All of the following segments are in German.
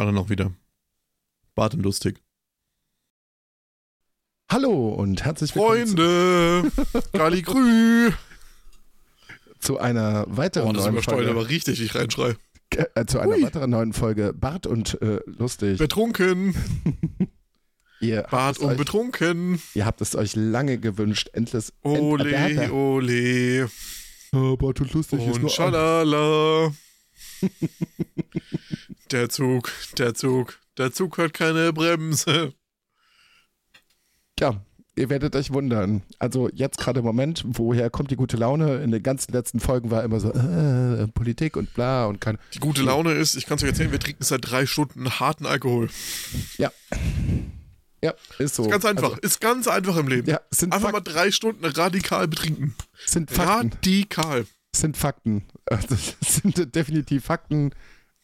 Gerade noch wieder. Bart und lustig. Hallo und herzlich willkommen Freunde! Kali Grü! zu einer weiteren Oh, das neuen Folge. aber richtig, ich reinschrei. Äh, zu einer Hui. weiteren neuen Folge Bart und äh, lustig. Betrunken! ihr, Bart und euch, betrunken! ihr habt es euch lange gewünscht. Endlich. end- äh, Ole, hat da- ole Oh, Bart und lustig ist und nur schalala. Der Zug, der Zug, der Zug hat keine Bremse. Ja, ihr werdet euch wundern. Also jetzt gerade im Moment, woher kommt die gute Laune? In den ganzen letzten Folgen war immer so äh, Politik und bla und kein. Die gute Laune ist, ich kann es euch erzählen, wir trinken seit drei Stunden harten Alkohol. Ja. Ja, ist so. Ganz einfach, Also, ist ganz einfach im Leben. ja, sind, Einfach Fak mal drei Stunden radikal betrinken. sind Fakten. Radikal. Sind Fakten. Also, Das sind definitiv Fakten.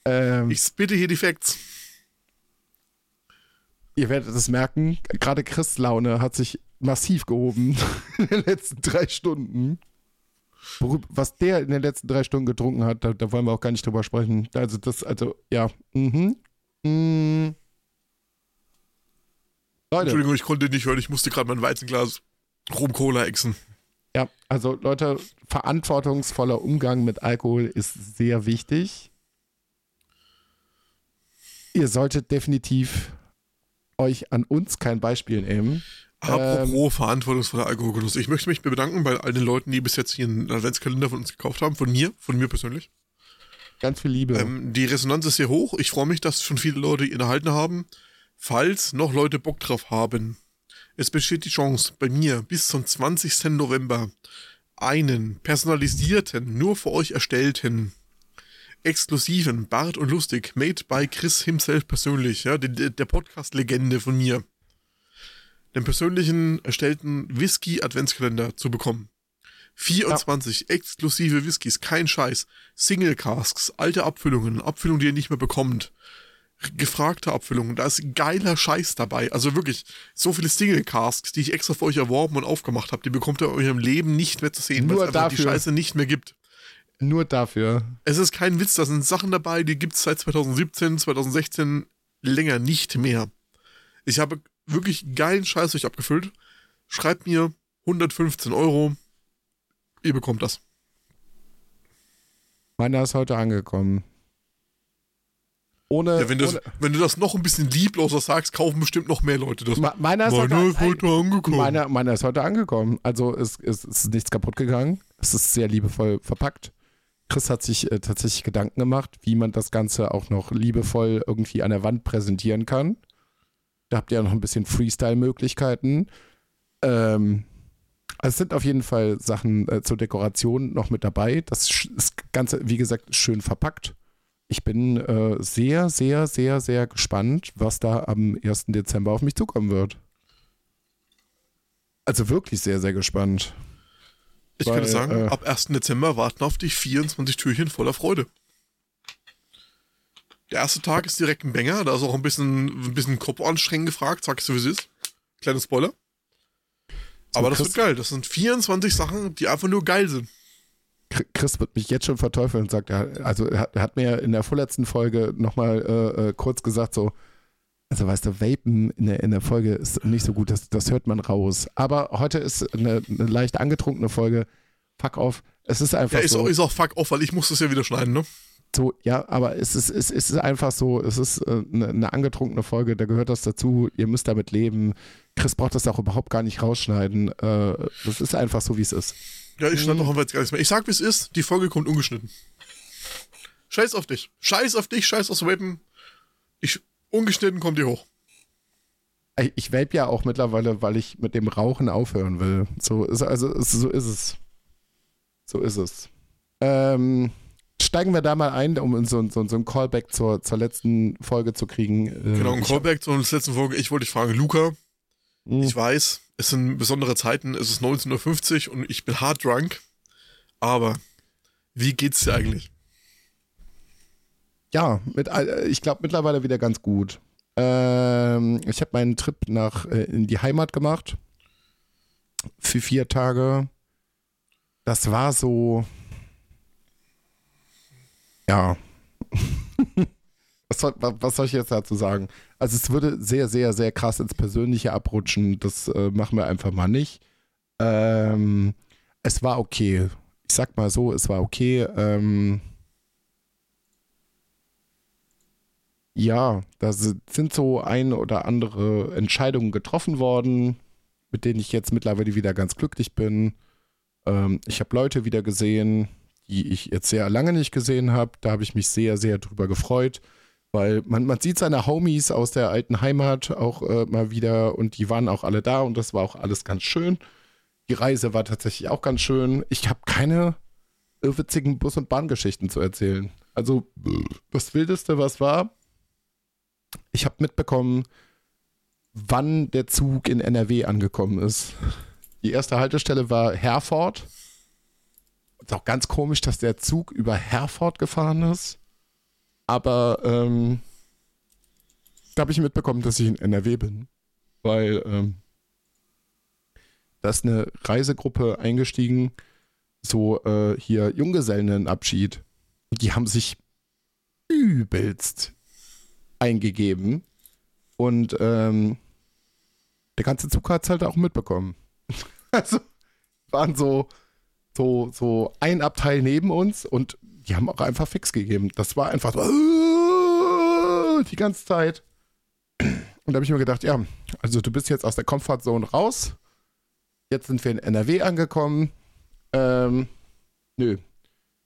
Ähm, Ich bitte hier die Facts. ihr werdet es merken, gerade Chris Laune hat sich massiv gehoben in den letzten drei Stunden. Was der in den letzten drei Stunden getrunken hat, da, da wollen wir auch gar nicht drüber sprechen. Also das, also, ja. Mhm. Mhm. Leute, Entschuldigung, ich konnte nicht hören, ich musste gerade mein Weizenglas Rum-Cola exen. Ja, also Leute, verantwortungsvoller Umgang mit Alkohol ist sehr wichtig. Ihr solltet definitiv euch an uns kein Beispiel nehmen. Apropos verantwortungsvoller Alkoholgenuss. Ich möchte mich bedanken bei all den Leuten, die bis jetzt hier einen Adventskalender von uns gekauft haben. Von mir, von mir persönlich. Ganz viel Liebe. Ähm, die Resonanz ist sehr hoch. Ich freue mich, dass schon viele Leute ihn erhalten haben. Falls noch Leute Bock drauf haben, es besteht die Chance, bei mir bis zum 20. November einen personalisierten, nur für euch erstellten, exklusiven Bart und Lustig, made by Chris himself persönlich, ja, der, der Podcast-Legende von mir, den persönlichen erstellten Whisky-Adventskalender zu bekommen. 24 exklusive Whiskys, kein Scheiß. Single Casks, alte Abfüllungen, Abfüllungen, die ihr nicht mehr bekommt. Gefragte Abfüllungen, da ist geiler Scheiß dabei. Also wirklich, so viele Single Casks, die ich extra für euch erworben und aufgemacht habe, die bekommt ihr in eurem Leben nicht mehr zu sehen, weil es einfach die. Scheiße nicht mehr gibt. Nur dafür. Es ist kein Witz, da sind Sachen dabei, die gibt es seit 2017, 2016 länger nicht mehr. Ich habe wirklich geilen Scheiß euch abgefüllt. Schreibt mir 115 Euro. Ihr bekommt das. Meiner ist heute angekommen. Ohne. Ja, wenn, das, ohne wenn du das noch ein bisschen liebloser sagst, kaufen bestimmt noch mehr Leute das. Ma- meiner ist Meiner heute, ist heute angekommen. meiner, meiner ist heute angekommen. Also es, es ist nichts kaputt gegangen. Es ist sehr liebevoll verpackt. Chris hat sich äh, tatsächlich Gedanken gemacht, wie man das Ganze auch noch liebevoll irgendwie an der Wand präsentieren kann. Da habt ihr ja noch ein bisschen Freestyle-Möglichkeiten. Ähm, also es sind auf jeden Fall Sachen äh, zur Dekoration noch mit dabei. Das das Ganze, wie gesagt, schön verpackt. Ich bin äh, sehr, sehr, sehr, sehr gespannt, was da am 1. Dezember auf mich zukommen wird. Also wirklich sehr, sehr gespannt. ich weil, könnte sagen, äh, ab 1. Dezember warten auf dich 24 Türchen voller Freude. Der erste Tag ist direkt ein Banger, da ist auch ein bisschen, ein bisschen Kopf anstrengend gefragt, sagst du, wie es ist. Kleiner Spoiler. Aber das wird geil. Das sind 24 Sachen, die einfach nur geil sind. Chri- Chris wird mich jetzt schon verteufeln und sagt, er, also er hat, er hat mir in der vorletzten Folge nochmal äh, äh, kurz gesagt, so, also weißt du, Vapen in der, in der Folge ist nicht so gut, das, das hört man raus. Aber heute ist eine, eine leicht angetrunkene Folge. Fuck off. Es ist einfach Ja, ist, so. auch, ist auch fuck off, weil ich muss das ja wieder schneiden, ne? So, ja, aber es ist, es ist einfach so, es ist äh, eine, eine angetrunkene Folge, da gehört das dazu, ihr müsst damit leben. Chris braucht das auch überhaupt gar nicht rausschneiden. Äh, das ist einfach so, wie es ist. Ja, ich Mhm. schneide doch einfach jetzt gar nichts mehr. Ich sag, wie es ist, die Folge kommt ungeschnitten. Scheiß auf dich. Scheiß auf dich, scheiß aufs Vapen. Ich, ungeschnitten kommt die hoch. Ich- vape ja auch mittlerweile, weil ich mit dem Rauchen aufhören will. So ist, also, es- so ist es. So ist es. Ähm, steigen wir da mal ein, um so, so, so ein Callback zur, zur letzten Folge zu kriegen. Äh, Genau, ein Callback zur letzten Folge. Ich wollte dich fragen, Luca, Hm. ich weiß, es sind besondere Zeiten, es ist 19.50 Uhr und ich bin hard drunk. Aber wie geht's dir eigentlich? Ja, mit, all- ich glaube mittlerweile wieder ganz gut. Ähm, ich habe meinen Trip nach äh, in die Heimat gemacht. Für vier Tage. Das war so. Ja. Was soll, was soll, ich jetzt dazu sagen? Also es würde sehr, sehr, sehr krass ins Persönliche abrutschen. Das äh, machen wir einfach mal nicht. Ähm, es war okay. Ich sag mal so, es war okay. Ähm, ja, da sind so ein oder andere Entscheidungen getroffen worden, mit denen ich jetzt mittlerweile wieder ganz glücklich bin. Ähm, ich habe Leute wieder gesehen, die ich jetzt sehr lange nicht gesehen habe. Da habe ich mich sehr, sehr drüber gefreut, weil man, man sieht seine Homies aus der alten Heimat auch äh, mal wieder und die waren auch alle da und das war auch alles ganz schön. Die Reise war tatsächlich auch ganz schön. Ich habe keine witzigen Bus- und Bahngeschichten zu erzählen. Also das Wildeste, was war, ich habe mitbekommen, wann der Zug in NRW angekommen ist. Die erste Haltestelle war Herford. Ist auch ganz komisch, dass der Zug über Herford gefahren ist. Aber ähm, da habe ich mitbekommen, dass ich in NRW bin. Weil ähm, da ist eine Reisegruppe eingestiegen, so äh, hier Junggesellenabschied. Die haben sich übelst eingegeben. Und ähm, der ganze Zug hat es halt auch mitbekommen. also waren so, so, so ein Abteil neben uns und die haben auch einfach fix gegeben. Das war einfach so die ganze Zeit. Und da habe ich mir gedacht, ja, also du bist jetzt aus der Comfortzone raus. Jetzt sind wir in NRW angekommen. Ähm, nö.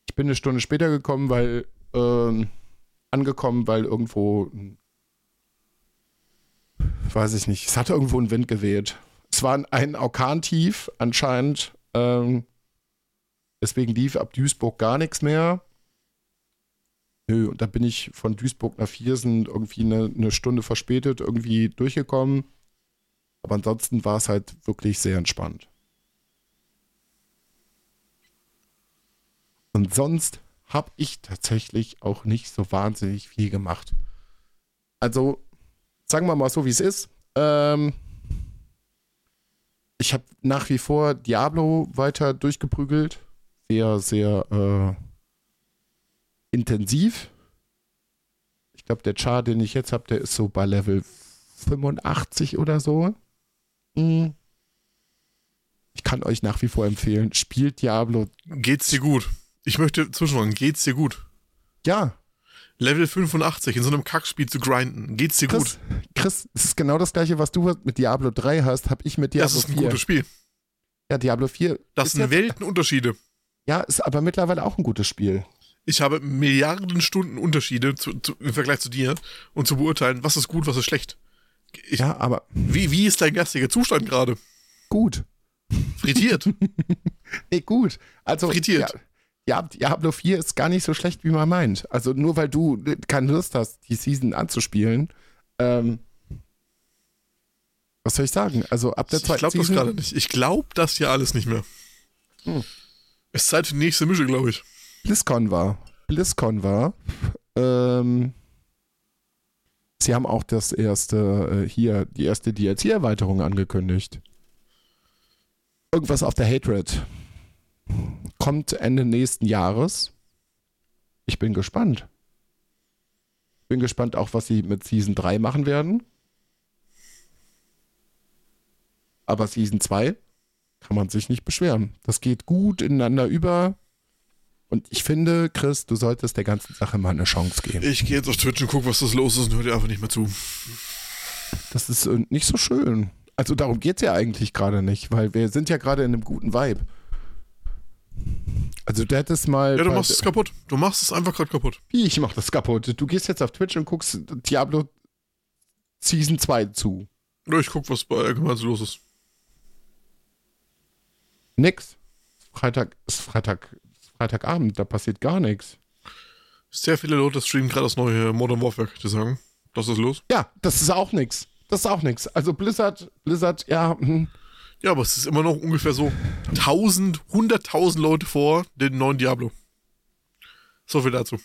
Ich bin eine Stunde später gekommen, weil ähm, angekommen, weil irgendwo weiß ich nicht, es hat irgendwo einen Wind geweht. Es war ein Orkantief anscheinend. Ähm, deswegen lief ab Duisburg gar nichts mehr. Nö, und da bin ich von Duisburg nach Viersen irgendwie eine, eine Stunde verspätet irgendwie durchgekommen. Aber ansonsten war es halt wirklich sehr entspannt. Und sonst habe ich tatsächlich auch nicht so wahnsinnig viel gemacht. Also, sagen wir mal so, wie es ist. Ähm, ich habe nach wie vor Diablo weiter durchgeprügelt. Sehr, sehr äh, intensiv. Ich glaube, der Char, den ich jetzt habe, der ist so bei Level 85 oder so. Hm. Ich kann euch nach wie vor empfehlen, spielt Diablo. Geht's dir gut? Ich möchte zwischenfragen, geht's dir gut? Ja. Level 85 in so einem Kackspiel zu grinden, geht's dir Chris, gut? Chris, es ist genau das gleiche, was du mit Diablo 3 hast, habe ich mit Diablo 4. Das ist ein 4. gutes Spiel. Ja, Diablo 4. Das sind Weltenunterschiede. Ja, ist aber mittlerweile auch ein gutes Spiel. Ich habe Milliarden Stunden Unterschiede zu, zu, im Vergleich zu dir und zu beurteilen, was ist gut, was ist schlecht. Ich, ja, aber. Wie, wie ist dein geistiger Zustand gerade? Gut. Frittiert. nee, gut. Also, Frittiert. Ja, Diablo 4 ist gar nicht so schlecht, wie man meint. Also nur weil du keine Lust hast, die Season anzuspielen, ähm, was soll ich sagen? Also ab der zweiten Ich glaube das gerade nicht. Ich glaube das ja alles nicht mehr. Hm. Es ist Zeit für die nächste Mische, glaube ich. BlizzCon war. BlizzCon war. Ähm, sie haben auch das erste, äh, hier, die erste DLC-Erweiterung angekündigt. Irgendwas auf der Hatred kommt Ende nächsten Jahres. Ich bin gespannt. Bin gespannt auch, was sie mit Season 3 machen werden. Aber Season 2 kann man sich nicht beschweren. Das geht gut ineinander über. Und ich finde, Chris, du solltest der ganzen Sache mal eine Chance geben. Ich gehe jetzt auf Twitch und gucke, was das los ist und höre dir einfach nicht mehr zu. Das ist äh, nicht so schön. Also darum geht es ja eigentlich gerade nicht, weil wir sind ja gerade in einem guten Vibe. Also du hättest mal. Ja, du machst es kaputt. Du machst es einfach gerade kaputt. Wie, ich mach das kaputt? Du gehst jetzt auf Twitch und guckst Diablo Season 2 zu. Ich guck, was bei allgemein so los ist. Nix. Freitag ist Freitag, Freitagabend, da passiert gar nichts. Sehr viele Leute streamen gerade das neue Modern Warfare, dir sagen. Das ist los. Ja, das ist auch nichts. Das ist auch nichts. Also Blizzard, Blizzard, ja, hm. Ja, aber es ist immer noch ungefähr so 1000, 100.000 Leute vor den neuen Diablo. So viel dazu.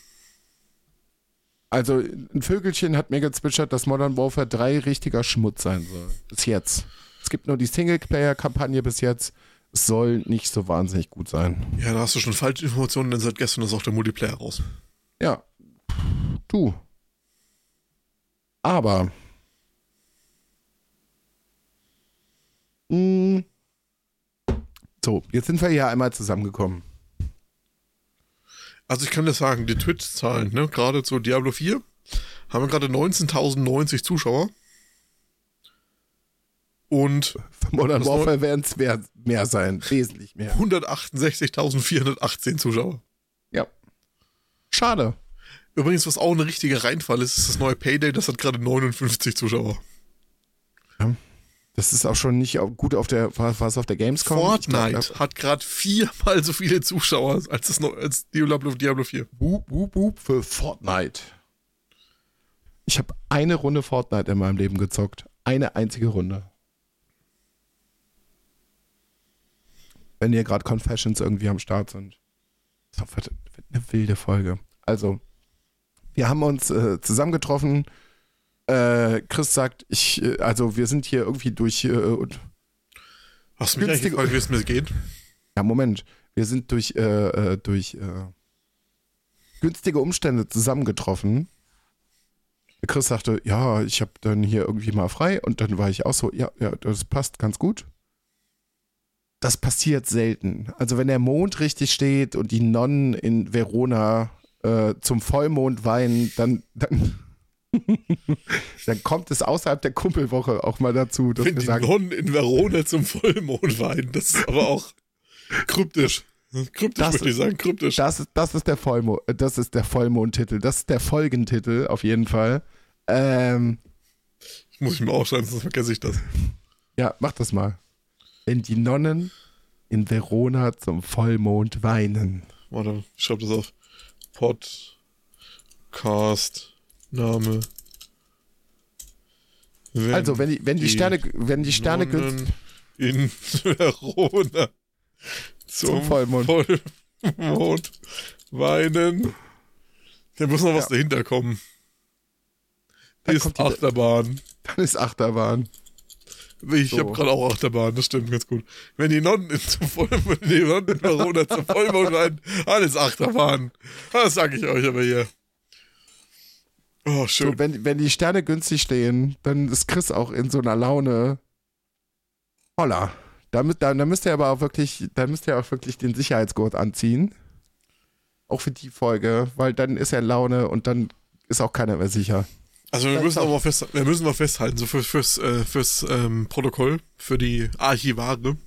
Also, ein Vögelchen hat mir gezwitschert, dass Modern Warfare 3 richtiger Schmutz sein soll. Bis jetzt. Es gibt nur die Singleplayer-Kampagne bis jetzt. Soll nicht so wahnsinnig gut sein. Ja, da hast du schon falsche Informationen, denn seit gestern ist auch der Multiplayer raus. Ja. Du. aber mh, so, jetzt sind wir hier einmal zusammengekommen. Also ich kann dir sagen, die Twitch-Zahlen, ne, gerade zu Diablo 4, haben wir gerade 19.090 Zuschauer. Und Modern Warfare werden es mehr, sein, wesentlich mehr. 168.418 Zuschauer. Ja. Schade. Übrigens, was auch ein richtiger Reinfall ist, ist das neue Payday, das hat gerade 59 Zuschauer. Das ist auch schon nicht gut auf der, es auf der Gamescom? Fortnite glaub, hat gerade viermal so viele Zuschauer als, das, als Diablo, Diablo 4. Wup, wup, wup für Fortnite. Ich habe eine Runde Fortnite in meinem Leben gezockt. Eine einzige Runde. Wenn hier gerade Confessions irgendwie am Start sind. Das wird, wird eine wilde Folge. Also, wir haben uns äh, zusammengetroffen. Äh, Chris sagt, ich, äh, also wir sind hier irgendwie durch, äh, und- Hast du mich eigentlich gefragt, wie es mir geht? ja Moment, wir sind durch, äh, äh, durch günstige Umstände zusammengetroffen. Chris sagte, ja, ich habe dann hier irgendwie mal frei und dann war ich auch so, ja, ja, das passt ganz gut. Das passiert selten. Also wenn der Mond richtig steht und die Nonnen in Verona äh, zum Vollmond weinen, dann, dann, dann kommt es außerhalb der Kumpelwoche auch mal dazu, dass Wenn wir die sagen, Nonnen in Verona zum Vollmond weinen, das ist aber auch kryptisch. Kryptisch, Das- würde ich sagen, kryptisch. Das ist, das ist der Vollmond, das ist der Vollmondtitel, das ist der Folgentitel auf jeden Fall. Ähm, Muss ich mir aufschreiben, sonst vergesse ich das. ja, mach das mal. Wenn die Nonnen in Verona zum Vollmond weinen. Warte, ich schreibe das auf. Podcast, Name. Wenn Also, wenn die, wenn die die Sterne, wenn die Sterne Nonnen in Verona zum, Zum Vollmond. Vollmond weinen. Da muss noch was Ja. dahinter kommen. Dann ist kommt die- Achterbahn. dann ist Achterbahn. Ich So. habe gerade auch Achterbahn, das stimmt ganz gut. Wenn die Nonnen in, die Nonnen in Verona zum Vollmond weinen, alles Achterbahn. Das sage ich euch aber hier. Oh, schön. So, wenn, wenn die Sterne günstig stehen, dann ist Chris auch in so einer Laune. Holla. Da, da, da müsst ihr aber auch wirklich, da müsst ihr auch wirklich den Sicherheitsgurt anziehen. Auch für die Folge, weil dann ist er Laune und dann ist auch keiner mehr sicher. Also wir Das müssen mal fest, wir müssen mal festhalten, so für, fürs, äh, fürs ähm, Protokoll, für die Archivare.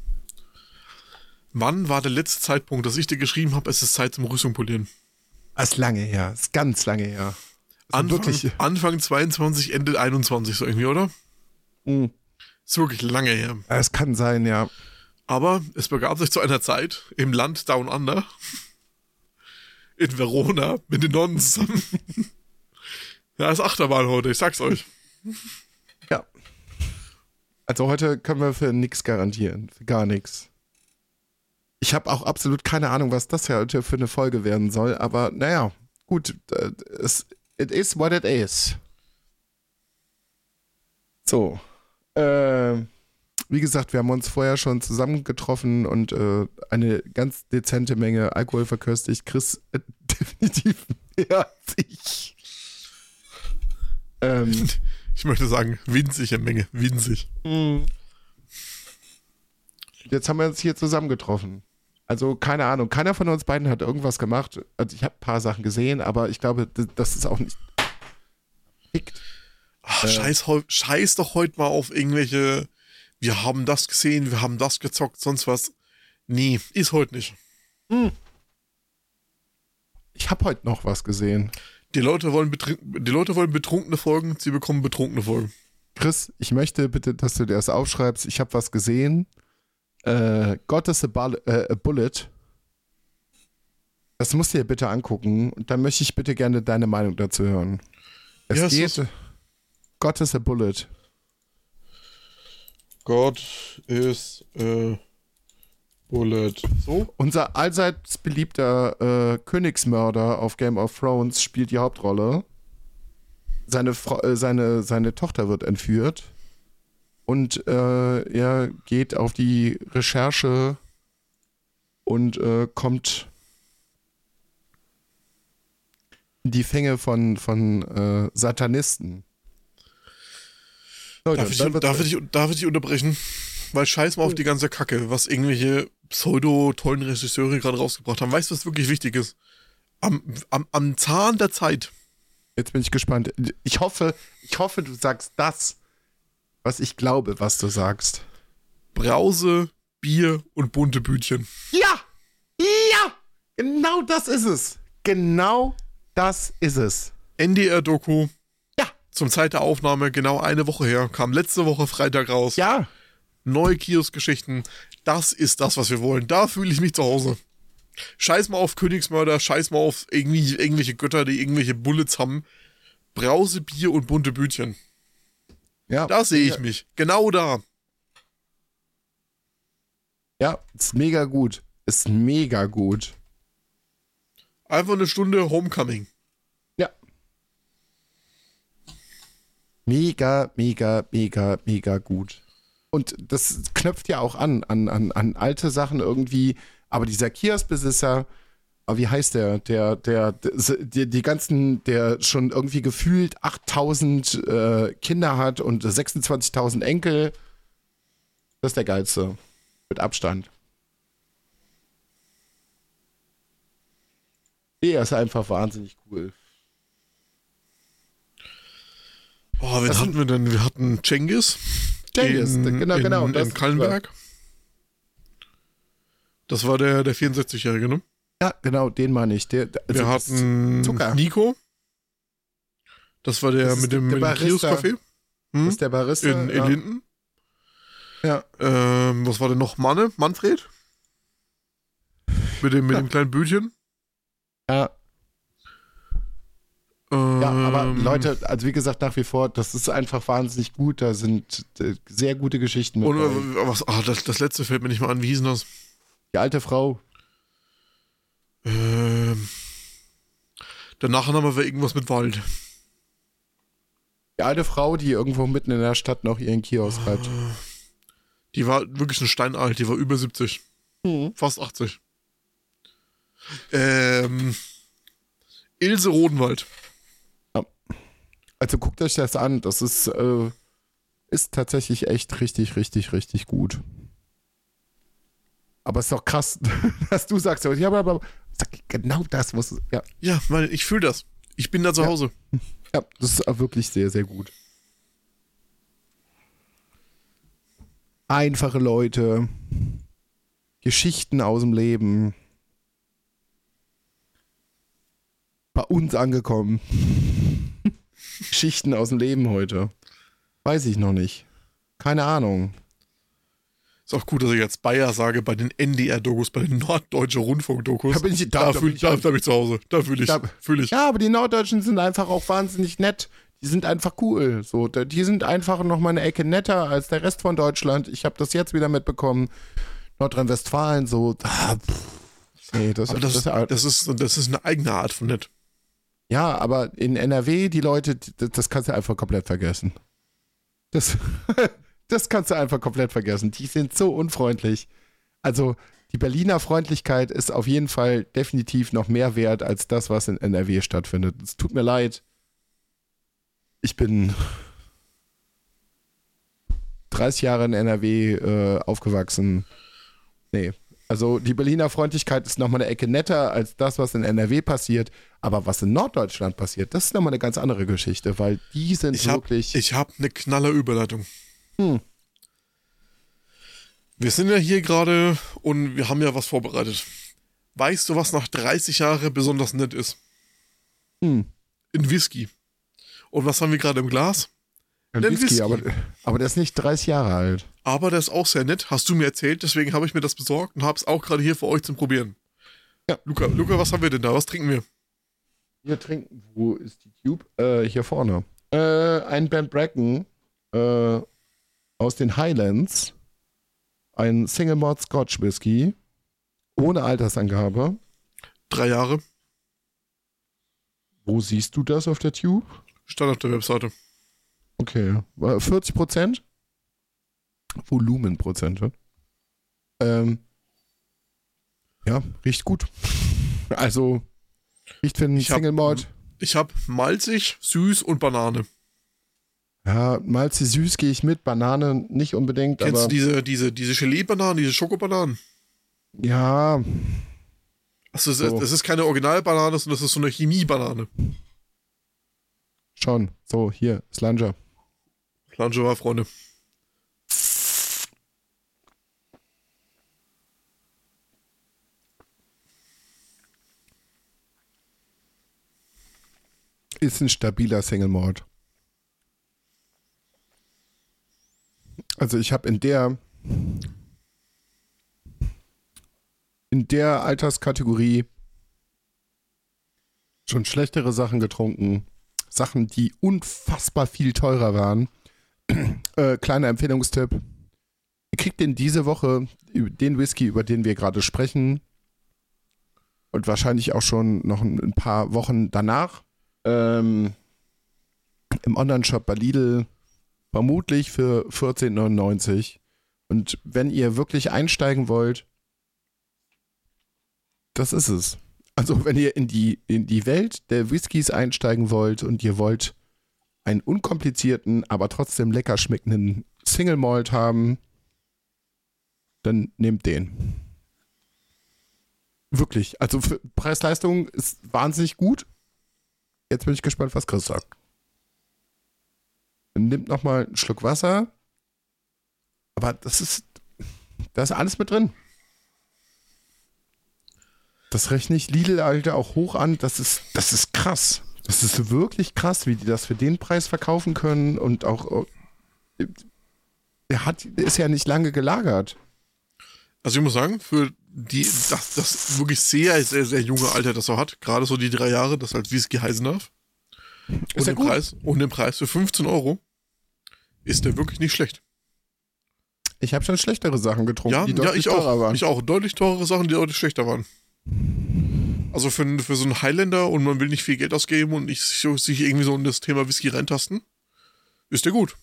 Wann war der letzte Zeitpunkt, dass ich dir geschrieben habe, es ist Zeit zum Rüstung polieren? Das ist lange her, ist ganz lange her. Das ist Anfang, wirklich. Anfang 22, Ende 21 so irgendwie, oder? Mh, Ist wirklich lange her. Es kann sein, ja. Aber es begab sich zu einer Zeit im Land Down Under, in Verona, mit den Nonnen zusammen. ja, ist Achterbahn heute, ich sag's euch. Ja. Also heute können wir für nichts garantieren. Für gar nichts. Ich habe auch absolut keine Ahnung, was das heute für eine Folge werden soll, aber naja, gut. äh, it is what it is. So. Äh, wie gesagt, wir haben uns vorher schon zusammengetroffen und äh, eine ganz dezente Menge Alkohol verköstigt. Chris äh, definitiv mehr als ich. Ähm, Ich möchte sagen, winzige Menge, winzig. Jetzt haben wir uns hier zusammengetroffen. Also keine Ahnung, keiner von uns beiden hat irgendwas gemacht. Also ich habe ein paar Sachen gesehen, aber ich glaube, das, ist auch nicht. Fickt. Ach, Äh. scheiß, scheiß doch heute mal auf irgendwelche, wir haben das gesehen, wir haben das gezockt, sonst was. Nee, ist heute nicht. Ich habe heute noch was gesehen. Die Leute wollen, die Leute wollen betrunkene Folgen, sie bekommen betrunkene Folgen. Chris, ich möchte bitte, dass du dir das aufschreibst. Ich habe was gesehen. Äh, God is a, äh, a Bullet. Das musst du dir bitte angucken. Und dann möchte ich bitte gerne deine Meinung dazu hören. Es Ja, es geht. ist- God is a Bullet. God is a bullet. So? Unser allseits beliebter äh, Königsmörder auf Game of Thrones spielt die Hauptrolle. Seine, Frau, äh, seine, seine Tochter wird entführt. Und äh, er geht auf die Recherche und äh, kommt in die Fänge von, von äh, Satanisten. Leute, Darf ich, darf, ich, darf ich dich unterbrechen? Weil scheiß mal auf die ganze Kacke, was irgendwelche pseudo-tollen Regisseure gerade rausgebracht haben. Weißt du, was wirklich wichtig ist? Am, am, am Zahn der Zeit. Jetzt bin ich gespannt. Ich hoffe, ich hoffe, du sagst das, was ich glaube, was du sagst. Brause, Bier und bunte Bütchen. Ja! Ja! Genau das ist es. Genau das ist es. NDR-Doku. Ja. Zum Zeit der Aufnahme genau eine Woche her. Kam letzte Woche Freitag raus. Ja. Neue Kiosk-Geschichten. Das ist das, was wir wollen. Da fühle ich mich zu Hause. Scheiß mal auf Königsmörder, scheiß mal auf irgendwie, irgendwelche Götter, die irgendwelche Bullets haben. Brause, Bier und bunte Bütchen. Ja. Da sehe ich mich. Genau da. Ja, ist mega gut. Ist mega gut. Einfach eine Stunde Homecoming. Ja. Mega, mega, mega, mega gut. Und das knöpft ja auch an, an, an, an alte Sachen irgendwie. Aber dieser Kioskbesitzer, aber wie heißt der? Der, der, der, die ganzen, der schon irgendwie gefühlt 8000 äh, Kinder hat und 26.000 Enkel. Das ist der geilste. Mit Abstand. Der ist einfach wahnsinnig cool. Boah, wen Das hatten wir denn? Wir hatten Cengiz. Cengiz, in, genau, genau, In, das- in Kallenberg. Das war der, der 64-Jährige, ne? Ja, genau, den meine ich. Der, der- Wir also das- hatten Zucker. Nico. Das war der Das ist mit dem, der mit dem. Kiosk-Café. Das Hm? ist der Barista. In, in ja. Linden. Ja. Ähm, was war denn noch? Manne? Manfred? Mit dem, mit Ja. dem kleinen Bütchen. Ja, ja, aber Leute, also wie gesagt, nach wie vor, das ist einfach wahnsinnig gut. Da sind äh, sehr gute Geschichten mit. Und, äh, was, ah, das, das letzte fällt mir nicht mal an. Wie hieß denn das? Die alte Frau. Ähm, danach haben wir irgendwas mit Wald. Die alte Frau, die irgendwo mitten in der Stadt noch ihren Kiosk hat. Die war wirklich ein Steinalt. Die war über 70. Mhm. Fast 80. Ähm, Ilse Rodenwald. Also guckt euch das an. Das ist, äh, ist tatsächlich echt richtig, richtig, richtig gut. Aber es ist doch krass, dass du sagst, ja, aber, aber sag, genau das muss es. Ja, Ja, weil ich fühle das. Ich bin da zu Ja. Hause. ja, das ist auch wirklich sehr, sehr gut. Einfache Leute, Geschichten aus dem Leben. Bei uns angekommen. Geschichten aus dem Leben heute. Weiß ich noch nicht. Keine Ahnung. Ist auch gut, dass ich jetzt Bayer sage bei den NDR-Dokus, bei den Norddeutsche Rundfunk-Dokus. Da bin ich- da- da, da fühl, bin ich- da, da bin ich zu Hause. Da fühle ich. Fühl ich. Ja, aber die Norddeutschen sind einfach auch wahnsinnig nett. Die sind einfach cool. So, die sind einfach noch mal eine Ecke netter als der Rest von Deutschland. Ich habe das jetzt wieder mitbekommen. Nordrhein-Westfalen, so. Ah, nee, das, das, das, das, ist, das ist eine eigene Art von nett. Ja, aber in NRW, die Leute, das kannst du einfach komplett vergessen. Das, das kannst du einfach komplett vergessen. Die sind so unfreundlich. Also, die Berliner Freundlichkeit ist auf jeden Fall definitiv noch mehr wert als das, was in NRW stattfindet. Es tut mir leid. Ich bin 30 Jahre in NRW äh, aufgewachsen. Nee. Also die Berliner Freundlichkeit ist nochmal eine Ecke netter als das, was in NRW passiert. Aber was in Norddeutschland passiert, das ist nochmal eine ganz andere Geschichte, weil die sind Ich habe wirklich. ich hab eine knaller Überleitung. Hm. Wir sind ja hier gerade und wir haben ja was vorbereitet. Weißt du, was nach 30 Jahren besonders nett ist? Hm. Ein Whisky. Und was haben wir gerade im Glas? Ein Whisky, Whisky. Aber, aber der ist nicht 30 Jahre alt. Aber der ist auch sehr nett, hast du mir erzählt, deswegen habe ich mir das besorgt und habe es auch gerade hier für euch zum Probieren. Ja. Luca, Luca, was haben wir denn da? Was trinken wir? Wir trinken. Wo ist die Tube? Äh, hier vorne. Äh, ein Ben Bracken äh, aus den Highlands. Ein Single Malt Scotch Whisky. Ohne Altersangabe. Drei Jahre. Wo siehst du das auf der Tube? Stand auf der Webseite. Okay. Äh, 40 Prozent? Volumenprozente. Ähm, ja, riecht gut. Also, riecht für einen Ich hab- Single Malt. Ich habe malzig, süß und Banane. Ja, Malzi süß gehe ich mit, Banane nicht unbedingt. Kennst aber du diese, diese, diese Gelee-Bananen, diese Schokobananen? Ja, Achso, das, So. ist- das ist keine Originalbanane, sondern das ist so eine Chemie-Banane. schon. So, hier, Slanger. Planche Freunde. Ist ein stabiler Single Malt. Also ich habe in der in der Alterskategorie schon schlechtere Sachen getrunken. Sachen, die unfassbar viel teurer waren. Äh, kleiner Empfehlungstipp. Ihr kriegt den diese Woche, den Whisky, über den wir gerade sprechen. Und wahrscheinlich auch schon noch ein, ein paar Wochen danach. Ähm, Im Online-Shop bei Lidl vermutlich für 14,99. Und wenn ihr wirklich einsteigen wollt, das ist es. Also wenn ihr in die, in die Welt der Whiskys einsteigen wollt und ihr wollt einen unkomplizierten, aber trotzdem lecker schmeckenden Single Malt haben, dann nehmt den. Wirklich. Also Preis-Leistung ist wahnsinnig gut. Jetzt bin ich gespannt, was Chris sagt. Nimmt nochmal einen Schluck Wasser. Aber das ist. Da ist alles mit drin. Das rechne ich Lidl, Alter, auch hoch an. Das ist, das ist krass. Das ist wirklich krass, wie die das für den Preis verkaufen können. Und auch. Der hat, der ist ja nicht lange gelagert. Also ich muss sagen, für die, das, das wirklich sehr, sehr, sehr junge Alter, das er hat, gerade so die drei Jahre, das halt Whisky heißen darf. Ist und, ja den. Preis, und den Preis für 15 Euro ist der wirklich nicht schlecht. Ich habe schon schlechtere Sachen getrunken, Ja, die ja deutlich ich teurer auch. waren. Ich auch. Deutlich teurere Sachen, die deutlich schlechter waren. Also für, für so einen Highlander und man will nicht viel Geld ausgeben und nicht sich irgendwie so in das Thema Whisky reintasten, ist der gut.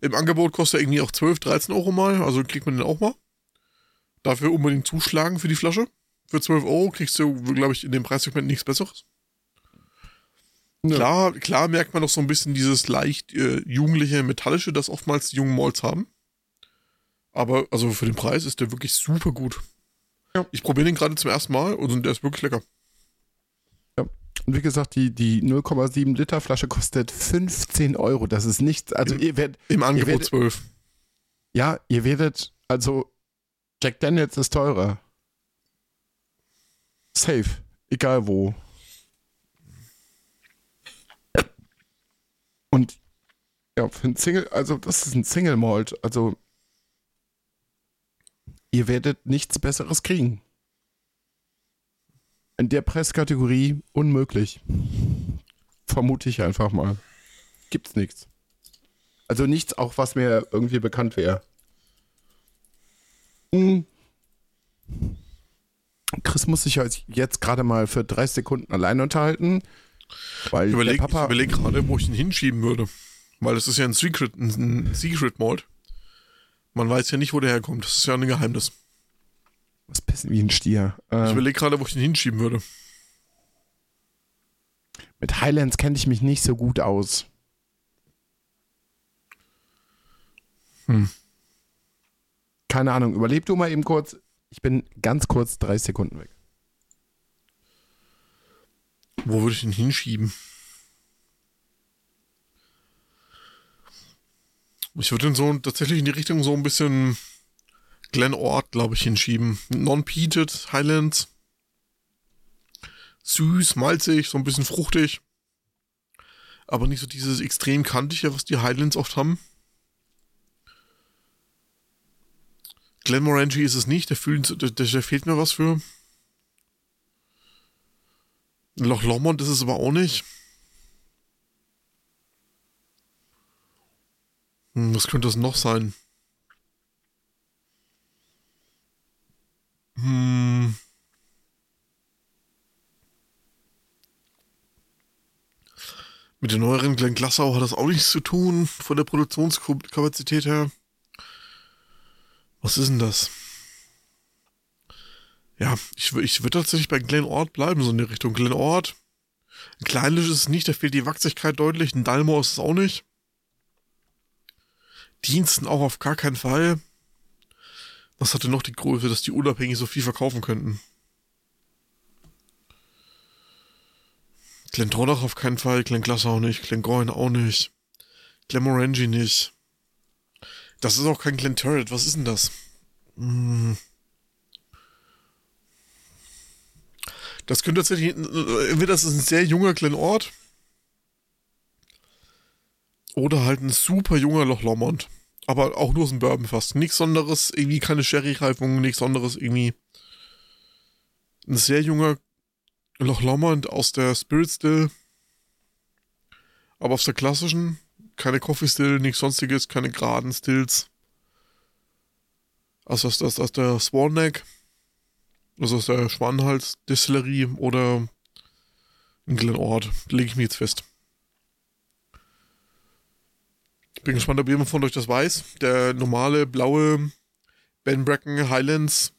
Im Angebot kostet er irgendwie auch 12, 13 Euro mal, also kriegt man den auch mal. Dafür unbedingt zuschlagen für die Flasche. Für 12 Euro kriegst du, glaube ich, in dem Preissegment nichts Besseres. Ja. Klar, klar merkt man noch so ein bisschen dieses leicht äh, jugendliche, metallische, das oftmals die jungen Malls haben. Aber also für den Preis ist der wirklich super gut. Ja. Ich probiere den gerade zum ersten Mal und der ist wirklich lecker. Und wie gesagt, die, die 0,7 Liter Flasche kostet 15 Euro. Das ist nichts. Also ihr werdet, Im Angebot werdet- 12. ja, ihr werdet, also Jack Daniels ist teurer. Safe. Egal wo. Und ja, für ein Single, also das ist ein Single Malt. Also ihr werdet nichts Besseres kriegen. In der Preiskategorie unmöglich. Vermute ich einfach mal. Gibt's nichts. Also nichts, auch was mir irgendwie bekannt wäre. Hm. Chris muss sich halt jetzt gerade mal für drei Sekunden allein unterhalten. Weil Ich überlege überleg gerade, wo ich ihn hinschieben würde. Weil das ist ja ein Secret, ein, Secret Malt. Man weiß ja nicht, wo der herkommt. Das ist ja ein Geheimnis. was pissen wie ein Stier. Ich Ähm, überlege gerade, wo ich ihn hinschieben würde. mit Highlands kenne ich mich nicht so gut aus. Hm. Keine Ahnung. Überleb du mal eben kurz. Ich bin ganz kurz drei Sekunden weg. Wo würde ich ihn hinschieben? Ich würde ihn so tatsächlich in die Richtung so ein bisschen Glen Ort, glaube ich, hinschieben. Non-peated, Highlands. Süß, malzig, so ein bisschen fruchtig. Aber nicht so dieses extrem kantige, was die Highlands oft haben. Glenmorangie ist es nicht, da, fühlen, da, da da fehlt mir was für. Loch Lomond ist es aber auch nicht. Was könnte das noch sein? Hm. Mit den neueren Glenn Glassau hat das auch nichts zu tun, von der Produktionskapazität her. Was ist denn das? Ja, ich, ich würde tatsächlich bei Glen Ort bleiben, so in die Richtung Glen Ort. Ein Kleinlich ist es nicht, da fehlt die Wachsigkeit deutlich. Ein Dalmor ist es auch nicht. Diensten auch auf gar keinen Fall. Was hatte noch die Größe, dass die unabhängig so viel verkaufen könnten? Glen Trolloch auf keinen Fall, Glen Glass auch nicht, Glen Goyne auch nicht, Glen Morangi nicht. Das ist auch kein Glen Turret, was ist denn das? Hm. Das könnte tatsächlich, entweder das ist ein sehr junger Glen Ort oder halt ein super junger Loch Lomond. Aber auch nur aus dem Bourbon fast. Nichts Sonderes, irgendwie keine Sherry-Reifung, nichts Sonderes, irgendwie. Ein sehr junger Loch Lomond aus der Spirit Still. Aber aus der klassischen, keine Coffee Still, nichts sonstiges, keine geraden Stills. Also aus, aus, aus der Swan Neck. Also aus der Schwanenhals Distillerie oder ein Glenort. Lege ich mir jetzt fest. Bin gespannt, ob jemand von euch das weiß. Der normale blaue Ben Bracken Highlands,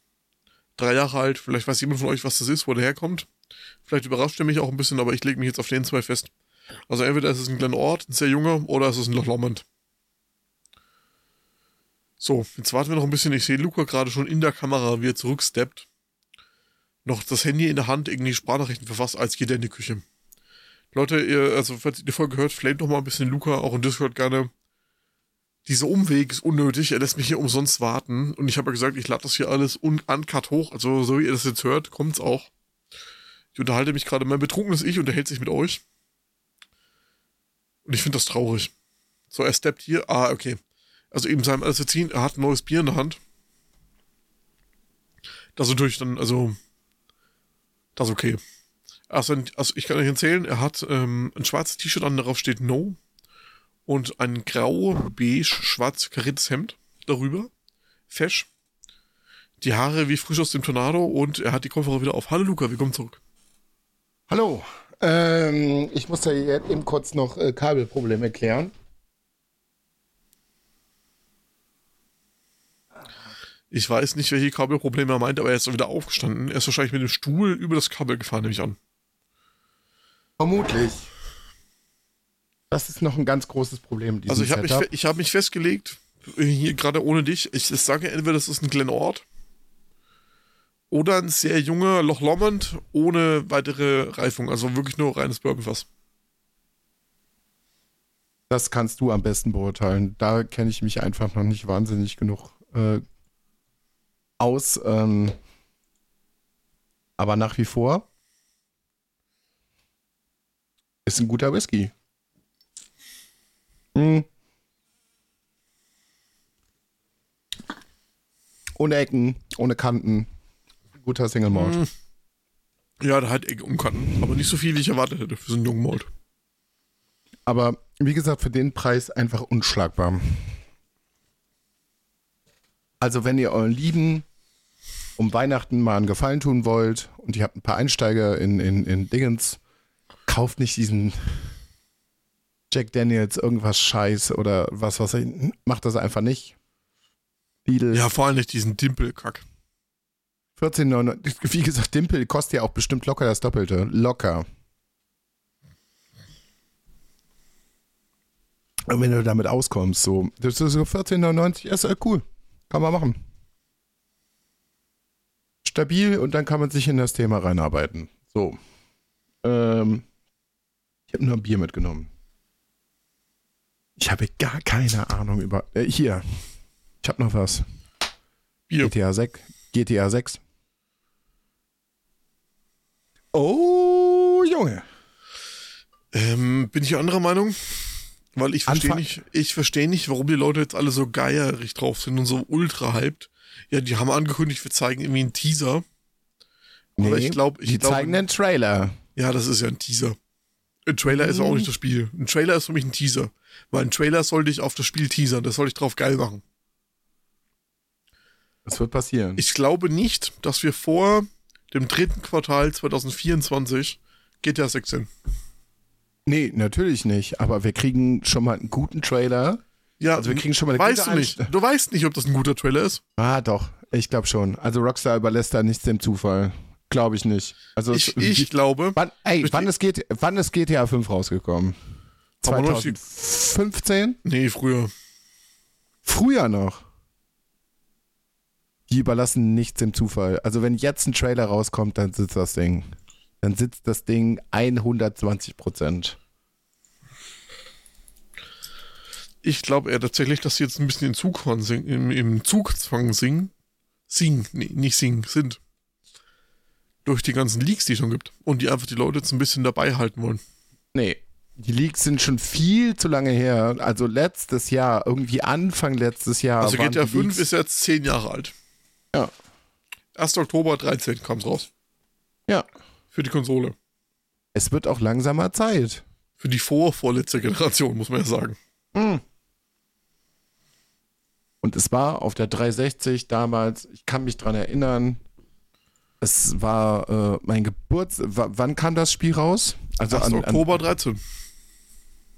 drei Jahre alt. Vielleicht weiß jemand von euch, was das ist, wo der herkommt. Vielleicht überrascht er mich auch ein bisschen, aber ich lege mich jetzt auf den zwei fest. Also entweder ist es ein Glen Ort, ein sehr junger, oder ist es ein Loch Lomond. So, jetzt warten wir noch ein bisschen. Ich sehe Luca gerade schon in der Kamera, wie er zurücksteppt. Noch das Handy in der Hand, irgendwie Sprachnachrichten verfasst, als geht er in die Küche. Leute, ihr, also falls ihr die Folge hört, flamet doch mal ein bisschen Luca, auch in Discord gerne dieser Umweg ist unnötig, er lässt mich hier umsonst warten. Und ich habe ja gesagt, ich lade das hier alles uncut hoch. Also, so wie ihr das jetzt hört, kommt's auch. Ich unterhalte mich gerade, mein betrunkenes Ich unterhält sich mit euch. Und ich finde das traurig. So, er steppt hier. Ah, okay. Also eben seinem Assassin, er hat ein neues Bier in der Hand. Das ist natürlich dann, also, das ist okay. Also, also ich kann euch erzählen, er hat ähm, ein schwarzes T-Shirt an, darauf steht No und ein grau, beige, schwarz kariertes Hemd darüber. Fesch. Die Haare wie frisch aus dem Tornado und er hat die Kopfhörer wieder auf. Hallo Luca, willkommen zurück. Hallo. Ähm, ich muss da eben kurz noch äh, Kabelprobleme klären. Ich weiß nicht, welche Kabelprobleme er meint, aber er ist wieder aufgestanden. Er ist wahrscheinlich mit dem Stuhl über das Kabel gefahren, nehme ich an. Vermutlich. Das ist noch ein ganz großes Problem. Also ich habe mich, ich hab mich festgelegt, hier gerade ohne dich, ich, ich sage entweder das ist ein Glen Ort oder ein sehr junger Loch Lomond ohne weitere Reifung, also wirklich nur reines Bourbonfass. Das kannst du am besten beurteilen. Da kenne ich mich einfach noch nicht wahnsinnig genug äh, aus. Ähm, aber nach wie vor ist ein guter Whisky. Mhm. Ohne Ecken, ohne Kanten. Guter Single Malt. Mhm. Ja, der hat Ecken und Kanten, aber nicht so viel, wie ich erwartet hätte für so einen jungen Malt. Aber wie gesagt, für den Preis einfach unschlagbar. Also, wenn ihr euren Lieben um Weihnachten mal einen Gefallen tun wollt und ihr habt ein paar Einsteiger in, in, in Dingens, kauft nicht diesen Jack Daniels irgendwas Scheiß oder was, was ich, macht das einfach nicht. Lidl. Ja, vor allem nicht diesen Dimpelkack. 14,99. Wie gesagt, Dimpel kostet ja auch bestimmt locker das Doppelte. Locker. Und wenn du damit auskommst, so, das ist so 14,99, ist ja cool. Kann man machen. Stabil und dann kann man sich in das Thema reinarbeiten. So. Ähm, ich habe nur ein Bier mitgenommen. Ich habe gar keine Ahnung über. Äh, hier. Ich habe noch was. Bier. GTA 6. GTA 6. Oh, Junge. Ähm, bin ich anderer Meinung? Weil ich verstehe nicht, ich verstehe nicht, warum die Leute jetzt alle so geierig drauf sind und so ultra hyped. Ja, die haben angekündigt, wir zeigen irgendwie einen Teaser. Nee, Aber ich glaube, ich die glaub, zeigen einen Trailer. Ja, das ist ja ein Teaser. Ein Trailer mhm. ist auch nicht das Spiel. Ein Trailer ist für mich ein Teaser. Weil ein Trailer sollte ich auf das Spiel teasern. Das sollte ich drauf geil machen. Das wird passieren. Ich glaube nicht, dass wir vor dem dritten Quartal 2024 GTA 6 sind. Nee, natürlich nicht. Aber wir kriegen schon mal einen guten Trailer. Ja, also wir kriegen schon mal eine weißt du nicht. Du weißt nicht, ob das ein guter Trailer ist. Ah, doch. Ich glaube schon. Also Rockstar überlässt da nichts dem Zufall. Glaube ich nicht. Also ich, ich glaube. Wann, ey, wann ist, GTA, wann ist GTA 5 rausgekommen? 2015? Nee, früher. früher noch. Die überlassen nichts dem Zufall. Also wenn jetzt ein Trailer rauskommt, dann sitzt das Ding. Dann sitzt das Ding 120 Prozent. Ich glaube eher tatsächlich, dass sie jetzt ein bisschen in singen, im, im Zugzwang singen. Singen, nee, nicht singen, sind. Durch die ganzen Leaks, die es schon gibt. Und die einfach die Leute jetzt ein bisschen dabei halten wollen. Nee, die Leaks sind schon viel zu lange her. Also letztes Jahr, irgendwie Anfang letztes Jahr. Also GTA die 5 Leaks- ist jetzt 10 Jahre alt. Ja. 1. Oktober 13 kam es raus. Ja. Für die Konsole. Es wird auch langsamer Zeit. Für die vor vorletzte Generation, muss man ja sagen. Und es war auf der 360 damals, ich kann mich dran erinnern, es war äh, mein Geburts... w- wann kam das Spiel raus? Also 1. an, an, Oktober 13.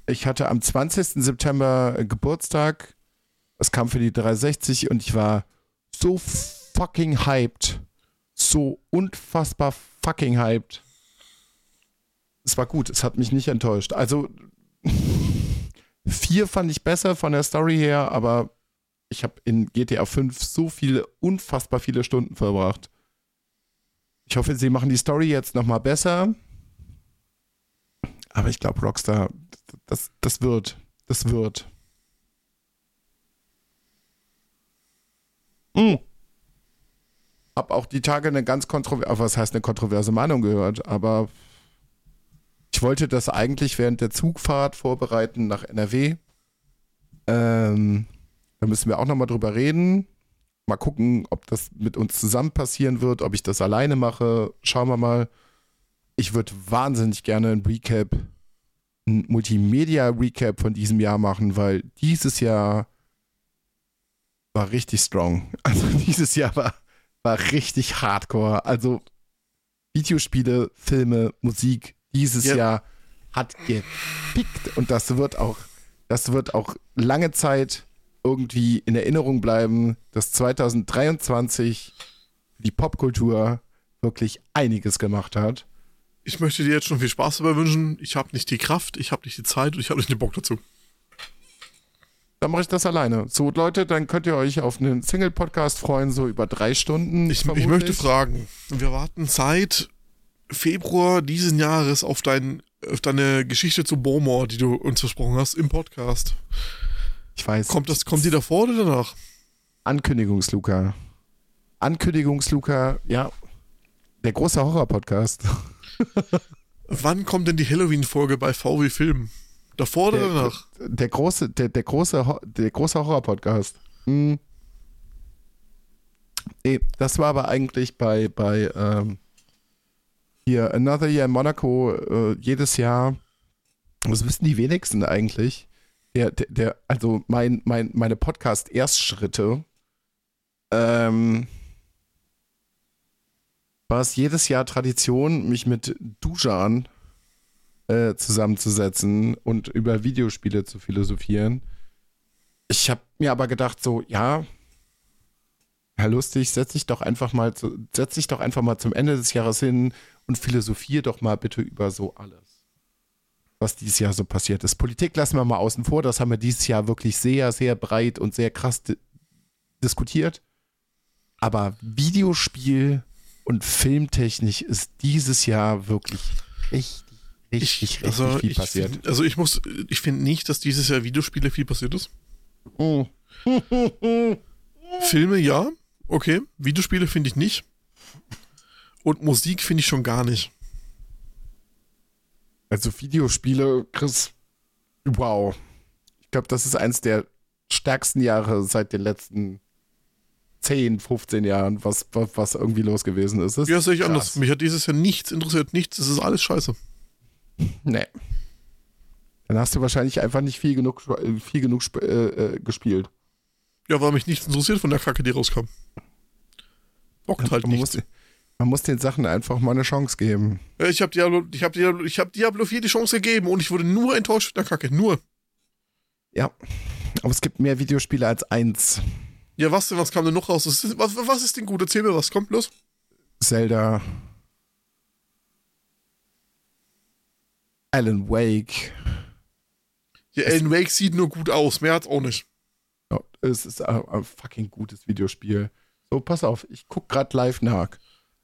ich hatte am 20. September äh, Geburtstag. Es kam für die 360 und ich war so fucking hyped. So unfassbar fucking hyped. Es war gut, es hat mich nicht enttäuscht. Also, vier fand ich besser von der Story her, aber ich habe in GTA 5 so viele, unfassbar viele Stunden verbracht. Ich hoffe, sie machen die Story jetzt nochmal besser. Aber ich glaube, Rockstar, das, das wird. Das wird. Mm. Hab auch die Tage eine ganz kontroverse, was heißt eine kontroverse Meinung gehört, aber ich wollte das eigentlich während der Zugfahrt vorbereiten nach NRW. Ähm, da müssen wir auch nochmal drüber reden. Mal gucken, ob das mit uns zusammen passieren wird, ob ich das alleine mache. Schauen wir mal. Ich würde wahnsinnig gerne ein Recap, ein Multimedia-Recap von diesem Jahr machen, weil dieses Jahr war richtig strong. Also dieses Jahr war, war richtig hardcore. Also Videospiele, Filme, Musik, dieses Ja. Jahr hat gepickt und das wird auch, das wird auch lange Zeit irgendwie in Erinnerung bleiben, dass 2023 die Popkultur wirklich einiges gemacht hat. Ich möchte dir jetzt schon viel Spaß dabei wünschen. Ich habe nicht die Kraft, ich habe nicht die Zeit und ich habe nicht den Bock dazu. Dann mache ich das alleine. So, Leute, dann könnt ihr euch auf einen Single-Podcast freuen, so über drei Stunden. Ich, ich möchte fragen, wir warten seit Februar diesen Jahres auf, dein, auf deine Geschichte zu Beaumont, die du uns versprochen hast im Podcast. Ich weiß. Kommt, das, kommt die davor oder danach? Ankündigungsluca. Ankündigungsluca, ja. Der große Horror-Podcast. Wann kommt denn die Halloween-Folge bei VW Film? Davor oder Der, danach? der große, der, der große, der große Horror-Podcast. Hm. Nee, das war aber eigentlich bei, bei ähm, hier Another Year in Monaco äh, jedes Jahr. Das wissen die wenigsten eigentlich. Der, der, der also mein, mein, meine Podcast-Erstschritte ähm, war es jedes Jahr Tradition, mich mit Dujan äh, zusammenzusetzen und über Videospiele zu philosophieren. Ich habe mir aber gedacht, so, ja, Herr Lustig, setz dich doch einfach mal zu, setz dich doch einfach mal zum Ende des Jahres hin und philosophier doch mal bitte über so alles, was dieses Jahr so passiert ist. Politik lassen wir mal außen vor, das haben wir dieses Jahr wirklich sehr, sehr breit und sehr krass di diskutiert. Aber Videospiel und Filmtechnik ist dieses Jahr wirklich richtig, richtig, richtig also viel ich passiert. Also ich muss, ich finde nicht, dass dieses Jahr Videospiele viel passiert ist. Oh. Filme ja, okay. Videospiele finde ich nicht. Und Musik finde ich schon gar nicht. Also Videospiele, Chris, wow. Ich glaube, das ist eins der stärksten Jahre seit den letzten 10, 15 Jahren, was, was, irgendwie los gewesen ist. Das Ja, ist sehe ich krass. anders. Mich hat dieses Jahr nichts interessiert, nichts. Es ist alles scheiße. Nee. Dann hast du wahrscheinlich einfach nicht viel genug, äh, viel genug äh, äh, gespielt. Ja, weil mich nichts interessiert von der Kacke, die rauskam. Bockt halt nicht. Man muss den Sachen einfach mal eine Chance geben. Ich habe Diablo, ich hab Diablo, ich hab Diablo 4 die Chance gegeben und ich wurde nur enttäuscht von der Kacke. Nur. Ja. Aber es gibt mehr Videospiele als eins. Ja, was denn? Was kam denn noch raus? Was ist, was, ist denn gut? Erzähl mir was. Kommt los. Zelda. Alan Wake. Ja, Alan Wake sieht nur gut aus. Mehr hat's auch nicht. Es ist ein, ein, fucking gutes Videospiel. So, pass auf, ich guck gerade live nach.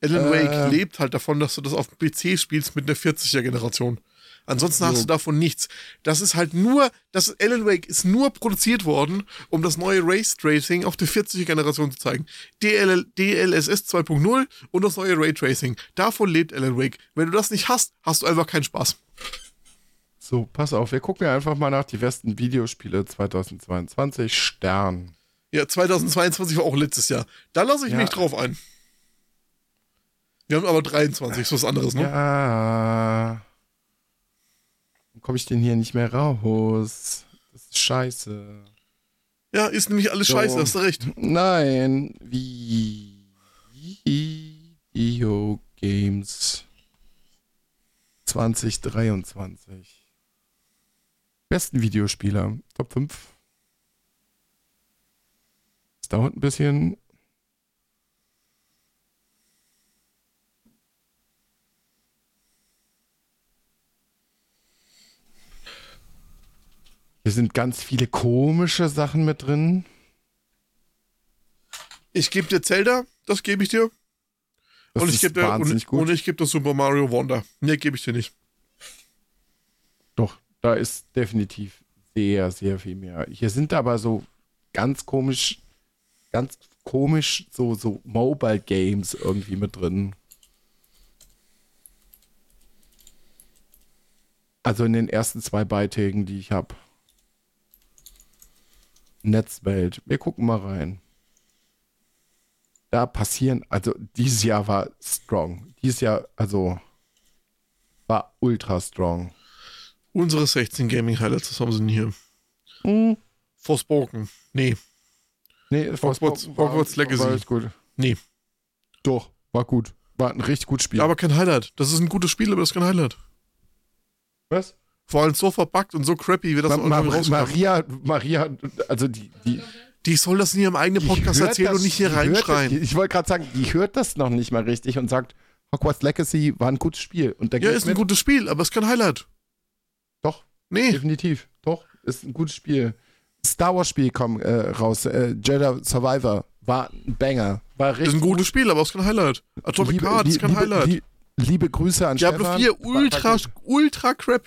Alan Wake äh, lebt halt davon, dass du das auf dem PC spielst mit einer 40er-Generation. Ansonsten so. hast du davon nichts. Das ist halt nur, das Alan Wake ist nur produziert worden, um das neue Race Tracing auf der 40er Generation zu zeigen. DL, DLSS 2.0 und das neue Ray Tracing. Davon lebt Alan Wake. Wenn du das nicht hast, hast du einfach keinen Spaß. So, pass auf, wir gucken einfach mal nach die besten Videospiele 2022. Stern. Ja, 2022 war auch letztes Jahr. Da lasse ich ja. mich drauf ein. Wir haben aber 23, ist was anderes, ne? Ja. Komme ich denn hier nicht mehr raus. Das ist scheiße. Ja, ist nämlich alles so. scheiße, hast du recht. Nein, wie Video Games 2023. Besten Videospieler, Top 5. Es dauert ein bisschen. Hier sind ganz viele komische Sachen mit drin. Ich gebe dir Zelda, das gebe ich dir. Das und ich gebe dir und, und ich gebe dir Super Mario Wonder. Nee, gebe ich dir nicht. Doch, da ist definitiv sehr, sehr viel mehr. Hier sind aber so ganz komisch, ganz komisch so, so Mobile Games irgendwie mit drin. Also in den ersten zwei Beiträgen, die ich habe. Netzwelt. Wir gucken mal rein. Da passieren, also dieses Jahr war strong. Dieses Jahr, also war ultra strong. Unsere 16 Gaming Highlights, was haben sie denn hier? Hm. Forspoken. Nee. Nee, Hogwarts, Hogwarts Legacy. War gut. Nee. Doch, war gut. War ein richtig gutes Spiel. Aber kein Highlight. Das ist ein gutes Spiel, aber das ist kein Highlight. Was? Vor allem so verpackt und so crappy, wie das Ma Ma Maria, Maria, also die, die, die soll das in ihrem eigenen Podcast erzählen das, und nicht hier reinschreien. Ich wollte gerade sagen, die hört das noch nicht mal richtig und sagt, Hogwarts Legacy war ein gutes Spiel. Und ja, ist ein gutes Spiel, aber es ist kein Highlight. Doch. Nee. Definitiv. Doch, ist ein gutes Spiel. Star Wars Spiel kam äh, raus. Äh, Jedi Survivor war ein Banger. War richtig ist ein gutes gut. Spiel, aber es ist kein Highlight. Atomic liebe, Heart ist kein liebe, Highlight. Liebe, liebe Grüße an Diablo Stefan. 4 ultra, ultra crap.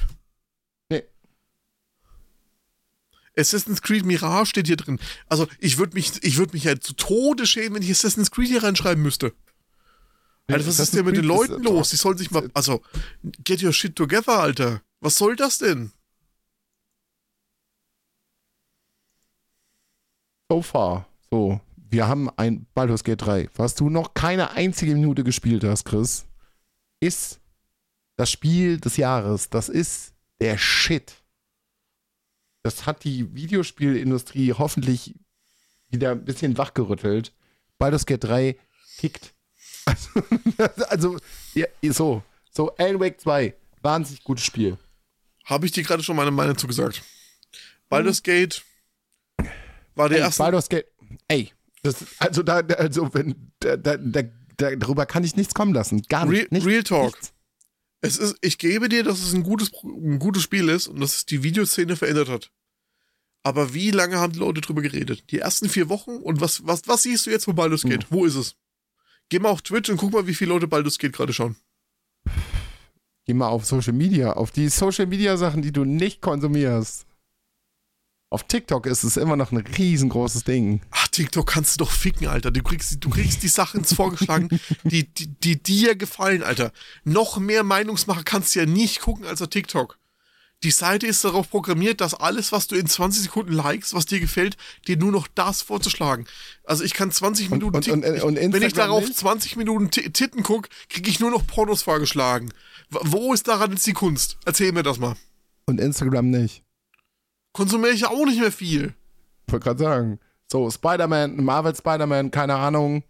Assassin's Creed Mirage steht hier drin. Also ich würde mich, ich würde mich ja zu Tode schämen, wenn ich Assassin's Creed hier reinschreiben müsste. Alter, was ist denn mit den Leuten los? Die sollen sich mal, also, get your shit together, Alter. Was soll das denn? So far. So. Wir haben ein Baldur's Gate 3, was du noch keine einzige Minute gespielt hast, Chris, ist das Spiel des Jahres. Das ist der Shit das hat die Videospielindustrie hoffentlich wieder ein bisschen wachgerüttelt. Baldur's Gate 3 kickt. Also, also ja, so. So, Alan Wake 2, wahnsinnig gutes Spiel. Habe ich dir gerade schon meine Meinung zugesagt. Baldur's. Gate war der ey, erste. Baldur's Gate, ey, das, also da, also wenn, da, da, da, darüber kann ich nichts kommen lassen. Gar nicht. Real, nichts, Real Talk. Nichts. Es ist, ich gebe dir, dass es ein gutes, ein gutes Spiel ist und dass es die Videoszene verändert hat. Aber wie lange haben die Leute drüber geredet? Die ersten vier Wochen? Und was, was, was siehst du jetzt, wo Baldur's Gate? Hm. Wo ist es? Geh mal auf Twitch und guck mal, wie viele Leute Baldur's Gate gerade schauen. Geh mal auf Social Media, auf die Social Media Sachen, die du nicht konsumierst. Auf TikTok ist es immer noch ein riesengroßes Ding. Ach, TikTok kannst du doch ficken, Alter. Du kriegst, du kriegst die Sachen vorgeschlagen, die, die, die dir gefallen, Alter. Noch mehr Meinungsmacher kannst du ja nicht gucken als auf TikTok. Die Seite ist darauf programmiert, dass alles, was du in 20 Sekunden likest, was dir gefällt, dir nur noch das vorzuschlagen. Also ich kann 20 Minuten und, und, und, und Wenn ich darauf nicht? 20 Minuten Titten gucke, kriege ich nur noch Pornos vorgeschlagen. Wo ist daran jetzt die Kunst? Erzähl mir das mal. Und Instagram nicht konsumiere ich auch nicht mehr viel. Ich wollte gerade sagen. So, Spider-Man, Marvel Spider-Man, keine Ahnung.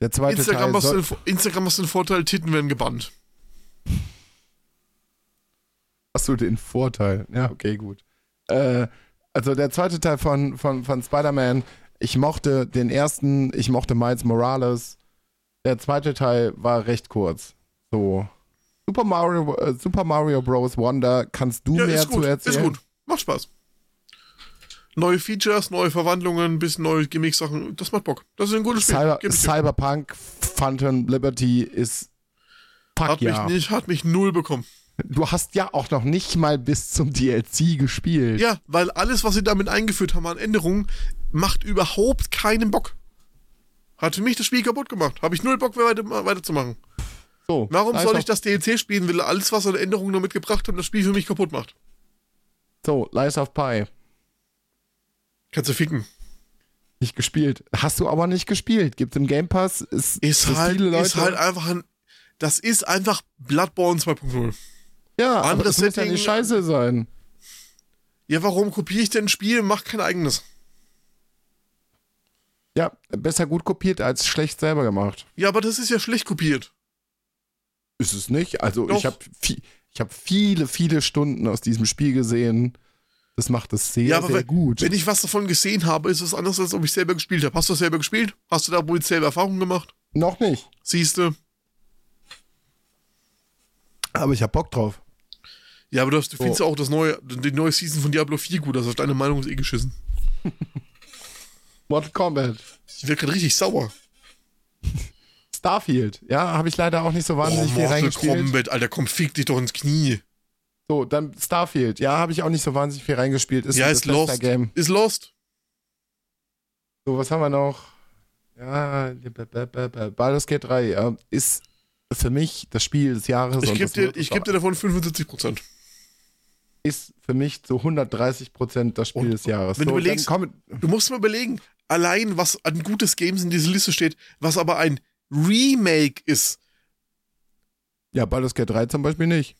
Der zweite Instagram Teil. Hast den, Instagram hast du den Vorteil, Titten werden gebannt. Hast du den Vorteil? Ja, okay, gut. Äh, also der zweite Teil von, von, von Spider-Man, ich mochte den ersten, ich mochte Miles Morales. Der zweite Teil war recht kurz. So. Super Mario, äh, Super Mario Bros. Wonder, kannst du ja, mehr zu erzählen? Ist gut. Macht Spaß. Neue Features, neue Verwandlungen, bisschen neue Gimmick-Sachen. Das macht Bock. Das ist ein gutes Spiel. Cyber, dir. Cyberpunk Phantom Liberty ist. Fuck Hat ja. mich nicht, hat mich null bekommen. Du hast ja auch noch nicht mal bis zum DLC gespielt. Ja, weil alles, was sie damit eingeführt haben an Änderungen, macht überhaupt keinen Bock. Hat für mich das Spiel kaputt gemacht. Habe ich null Bock, weiter, weiterzumachen. So, Warum soll ich das DLC spielen, will alles, was an Änderungen damit gebracht haben, das Spiel für mich kaputt macht? So, Lies of Pi. Kannst du ficken. Nicht gespielt. Hast du aber nicht gespielt. Gibt im Game Pass. Ist, Ist halt, viele Leute, ist halt einfach ein. Das ist einfach Bloodborne 2.0. ja, aber anderes das muss ja Setting. nicht scheiße sein. Ja, warum kopiere ich denn ein Spiel und mach kein eigenes? Ja, besser gut kopiert als schlecht selber gemacht. Ja, aber das ist ja schlecht kopiert. Ist es nicht? Also Doch. ich habe ich hab viele, viele Stunden aus diesem Spiel gesehen. Das macht es sehr, Ja, aber sehr wenn- gut. Wenn ich was davon gesehen habe, ist es anders, als ob ich selber gespielt habe. Hast du selber gespielt? Hast du da wohl selber Erfahrungen gemacht? Noch nicht. Siehst du? Aber ich hab Bock drauf. Ja, aber du, hast, du findest ja auch das neue, die neue Season von Diablo 4 gut. Also deine Meinung ist eh geschissen. Mortal Kombat. Ich werde gerade richtig sauer. Starfield. Ja, habe ich leider auch nicht so Oh, wahnsinnig viel Mortal reingespielt. Kombat, Alter, komm, fick dich doch ins Knie. So, dann Starfield. Ja, habe ich auch nicht so wahnsinnig viel reingespielt. Ist ja, ist lost. Game. Ist lost. So, was haben wir noch? Ja, Baldur's Gate 3 ja, ist für mich das Spiel des Jahres. Ich gebe dir, ich geb dir davon 75 Prozent. ist für mich zu 130 Prozent das Spiel Und des Jahres. wenn du so, überlegst- dann komm, Du musst mal überlegen, allein was an gutes Games in dieser Liste steht, was aber ein Remake ist. ja, Baldur's Gate 3 zum Beispiel nicht.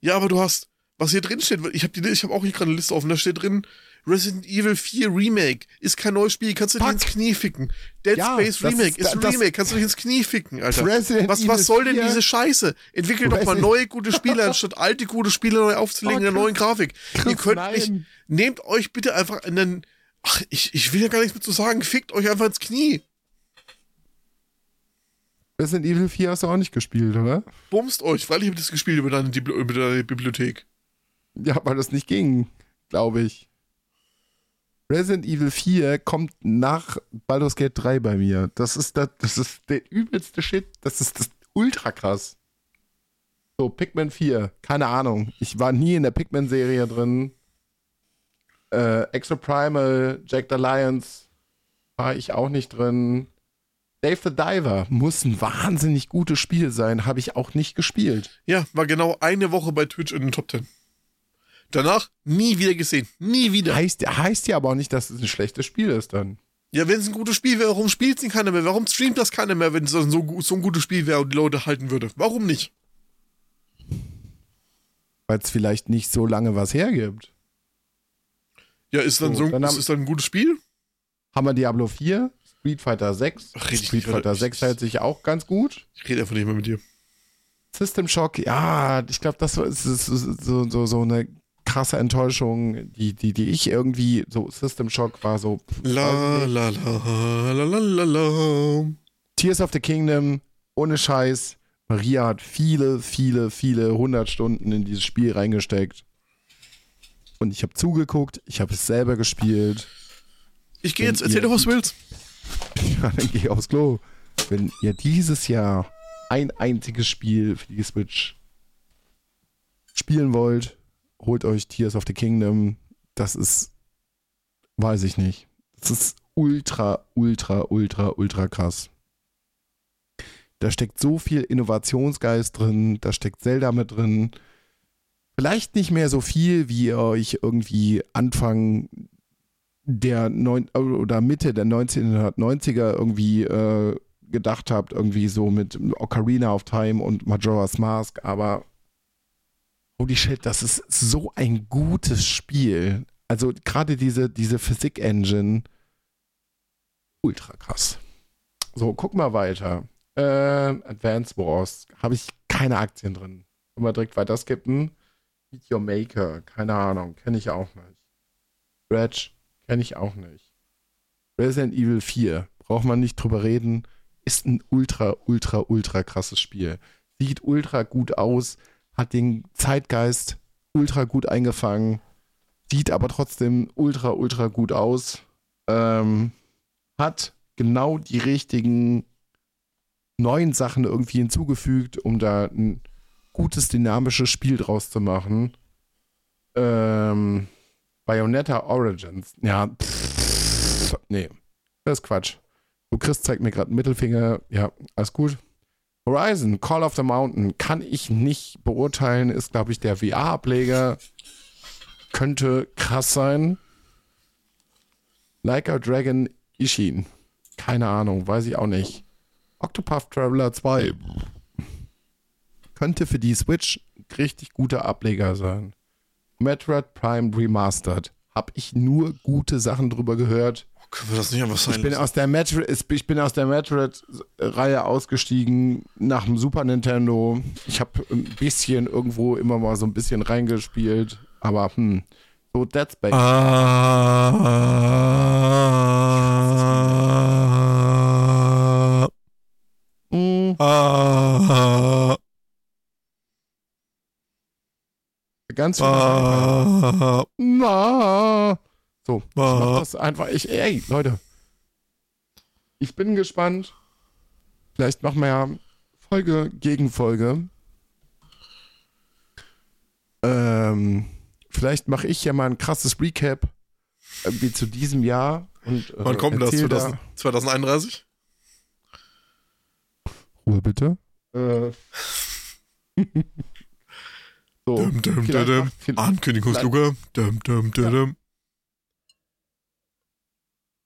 Ja, aber du hast, was hier drin steht, ich habe hab auch hier gerade eine Liste offen, da steht drin, Resident Evil 4 Remake ist kein neues Spiel, kannst du dich Fuck. ins Knie ficken. Dead Ja, Space Remake ist- ist, Remake, kannst du dich ins Knie ficken, Alter. Resident Was, was soll denn 4? diese Scheiße? Entwickelt doch mal neue gute Spiele, anstatt alte gute Spiele neu aufzulegen Oh, in der neuen Grafik. Chris, Ihr könnt nein. nicht, nehmt euch bitte einfach in den, ach, ich, ich will ja gar nichts mehr zu sagen, fickt euch einfach ins Knie. Resident Evil 4 hast du auch nicht gespielt, oder? Bumst euch, weil ich habe das gespielt über deine, über deine Bibliothek. Ja, weil das nicht ging, glaube ich. Resident Evil 4 kommt nach Baldur's Gate 3 bei mir. Das ist, das, das ist der übelste Shit. Das ist das ultra krass. So, Pikmin 4, keine Ahnung. Ich war nie in der Pikmin-Serie drin. Äh, Extra Primal, Jack the Lions war ich auch nicht drin. Dave the Diver muss ein wahnsinnig gutes Spiel sein, habe ich auch nicht gespielt. Ja, war genau eine Woche bei Twitch in den Top 10. Danach nie wieder gesehen. Nie wieder. Heißt, heißt ja aber auch nicht, dass es ein schlechtes Spiel ist dann. Ja, wenn es ein gutes Spiel wäre, warum spielt es ihn keiner mehr? Warum streamt das keiner mehr, wenn es so, so ein gutes Spiel wäre und die Leute halten würde? Warum nicht? weil es vielleicht nicht so lange was hergibt. Ja, ist dann So, so, dann haben- ist dann ein gutes Spiel? Haben wir Diablo 4, Street Fighter 6. Ach, Street. Fighter 6 hält sich auch ganz gut. Ich rede einfach nicht mehr mit dir. System Shock, ja, ich glaube, das war- ist, ist, ist so, so, so eine krasse Enttäuschung, die, die, die ich irgendwie, so System Shock war so. La la la la la la. Tears of the Kingdom, ohne Scheiß. Maria hat viele, viele, viele hundert Stunden in dieses Spiel reingesteckt. Und ich habe zugeguckt, ich habe es selber gespielt. Ich gehe jetzt, erzähl doch, was du willst. Ja, dann geh aufs Klo. Wenn ihr dieses Jahr ein einziges Spiel für die Switch spielen wollt, holt euch Tears of the Kingdom. Das ist, weiß ich nicht. Das ist ultra, ultra, ultra, ultra krass. Da steckt so viel Innovationsgeist drin, da steckt Zelda mit drin. Vielleicht nicht mehr so viel, wie ihr euch irgendwie Anfang der neun oder Mitte der 1990er irgendwie äh, gedacht habt, irgendwie so mit Ocarina of Time und Majora's Mask, aber holy shit, das ist so ein gutes Spiel. Also gerade diese, diese Physik-Engine, ultra krass. So, guck mal weiter. Äh, Advance Wars, habe ich keine Aktien drin. Wir direkt weiter skippen. Your Maker, keine Ahnung, kenne ich auch nicht. Scratch, kenne ich auch nicht. Resident Evil 4, braucht man nicht drüber reden, ist ein ultra, ultra, ultra krasses Spiel. Sieht ultra gut aus, hat den Zeitgeist ultra gut eingefangen. sieht aber trotzdem ultra, ultra gut aus. Ähm, hat genau die richtigen neuen Sachen irgendwie hinzugefügt, um da ein gutes, dynamisches Spiel draus zu machen. Ähm, Bayonetta Origins. Ja, pff, nee. Das ist Quatsch. Du Chris zeigt mir gerade Mittelfinger. Ja, alles gut. Horizon, Call of the Mountain, kann ich nicht beurteilen, ist, glaube ich, der VR-Ableger. Könnte krass sein. Like a Dragon Ishin. Keine Ahnung, weiß ich auch nicht. Octopath Traveler 2. Könnte für die Switch richtig guter Ableger sein. Metroid Prime Remastered. Hab ich nur gute Sachen drüber gehört. Können wir das nicht einfach sein Ich bin lassen? aus der Metroid, ich bin aus der Metroid-Reihe ausgestiegen nach dem Super Nintendo. Ich habe ein bisschen irgendwo immer mal so ein bisschen reingespielt, aber hm, so Dead Space. Ah, Hm, ah, ganz viel. ah, Na. So, ich mach das einfach. Ich, ey, Leute. Ich bin gespannt. Vielleicht machen wir ja Folge gegen Folge. Ähm, vielleicht mache ich ja mal ein krasses Recap irgendwie zu diesem Jahr. Und, äh, Wann kommt das? erzähl da- 2000, 2031? Ruhe bitte. Äh. so. Dum, dum, dum. Ankündigungsluke. Dum.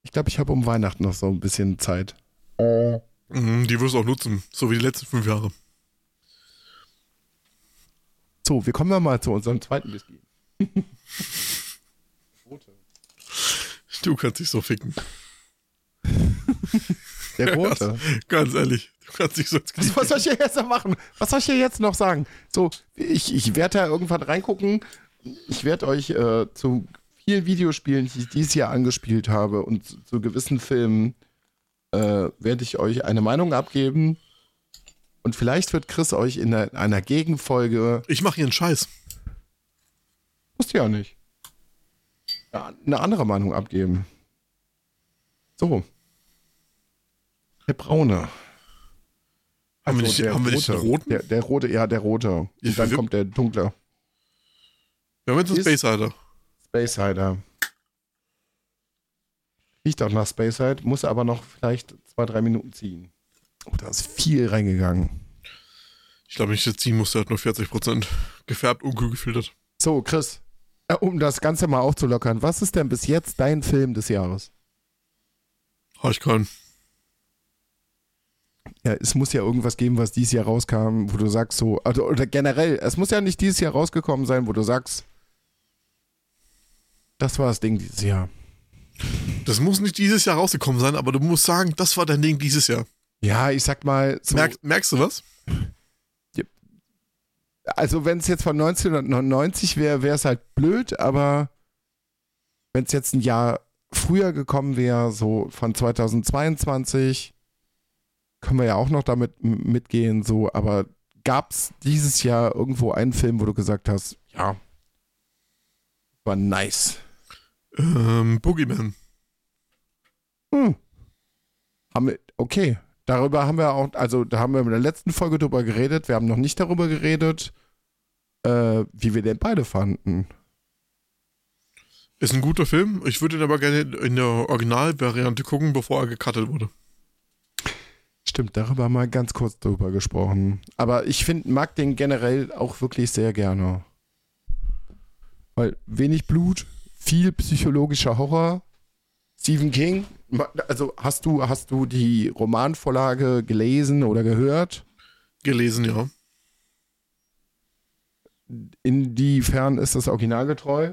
Ich glaube, ich habe um Weihnachten noch so ein bisschen Zeit. Mhm, Die wirst du auch nutzen, so wie die letzten fünf Jahre. So, wir kommen ja mal zu unserem zweiten Whisky. Du kannst dich so ficken. Der rote. Ganz ehrlich, kannst dich so ins Knie Was, soll ich hier jetzt noch machen? Was soll ich hier jetzt noch sagen? So, ich, ich werde da irgendwann reingucken. Ich werde euch äh, zu vielen Videospielen, die ich dieses Jahr angespielt habe und zu, zu gewissen Filmen, äh, werde ich euch eine Meinung abgeben. Und vielleicht wird Chris euch in einer, einer Gegenfolge, Ich mache hier einen Scheiß. musst ja nicht, eine andere Meinung abgeben. So. Der braune. Haben wir Also nicht- nicht den roten? Der, der rote, ja, der rote. Ich Und dann kommt der dunkle. Wir haben jetzt einen Space Hider. Space Hider. Riecht auch nach Space Hider, muss aber noch vielleicht zwei, drei Minuten ziehen. Oh, da ist viel reingegangen. Ich glaube, jetzt ziehen musste, er hat nur 40%. Gefärbt, unkühl gefiltert. So, Chris, äh, um das Ganze mal aufzulockern, was ist denn bis jetzt dein Film des Jahres? Habe ich keinen. Ja, es muss ja irgendwas geben, was dieses Jahr rauskam, wo du sagst so, also, oder generell, es muss ja nicht dieses Jahr rausgekommen sein, wo du sagst, das war das Ding dieses Jahr. Das muss nicht dieses Jahr rausgekommen sein, aber du musst sagen, das war dein Ding dieses Jahr. Ja, ich sag mal, so, Merk, merkst du was? also wenn es jetzt von 1999 wäre, wäre es halt blöd, aber wenn es jetzt ein Jahr früher gekommen wäre, so von 2022, können wir ja auch noch damit mitgehen, so, aber gab es dieses Jahr irgendwo einen Film, wo du gesagt hast, ja, war nice. Ähm, Boogeyman. Hm. Haben wir, okay. Darüber haben wir auch, also da haben wir in der letzten Folge drüber geredet. Wir haben noch nicht darüber geredet, äh, wie wir den beide fanden. Ist ein guter Film. Ich würde ihn aber gerne in der Originalvariante gucken, bevor er gecuttet wurde. Stimmt, darüber wir ganz kurz drüber gesprochen. Aber ich find, mag den generell auch wirklich sehr gerne. Weil wenig Blut, viel psychologischer Horror. Stephen King, also hast du, hast du die Romanvorlage gelesen oder gehört? Gelesen, ja. Inwiefern ist das originalgetreu?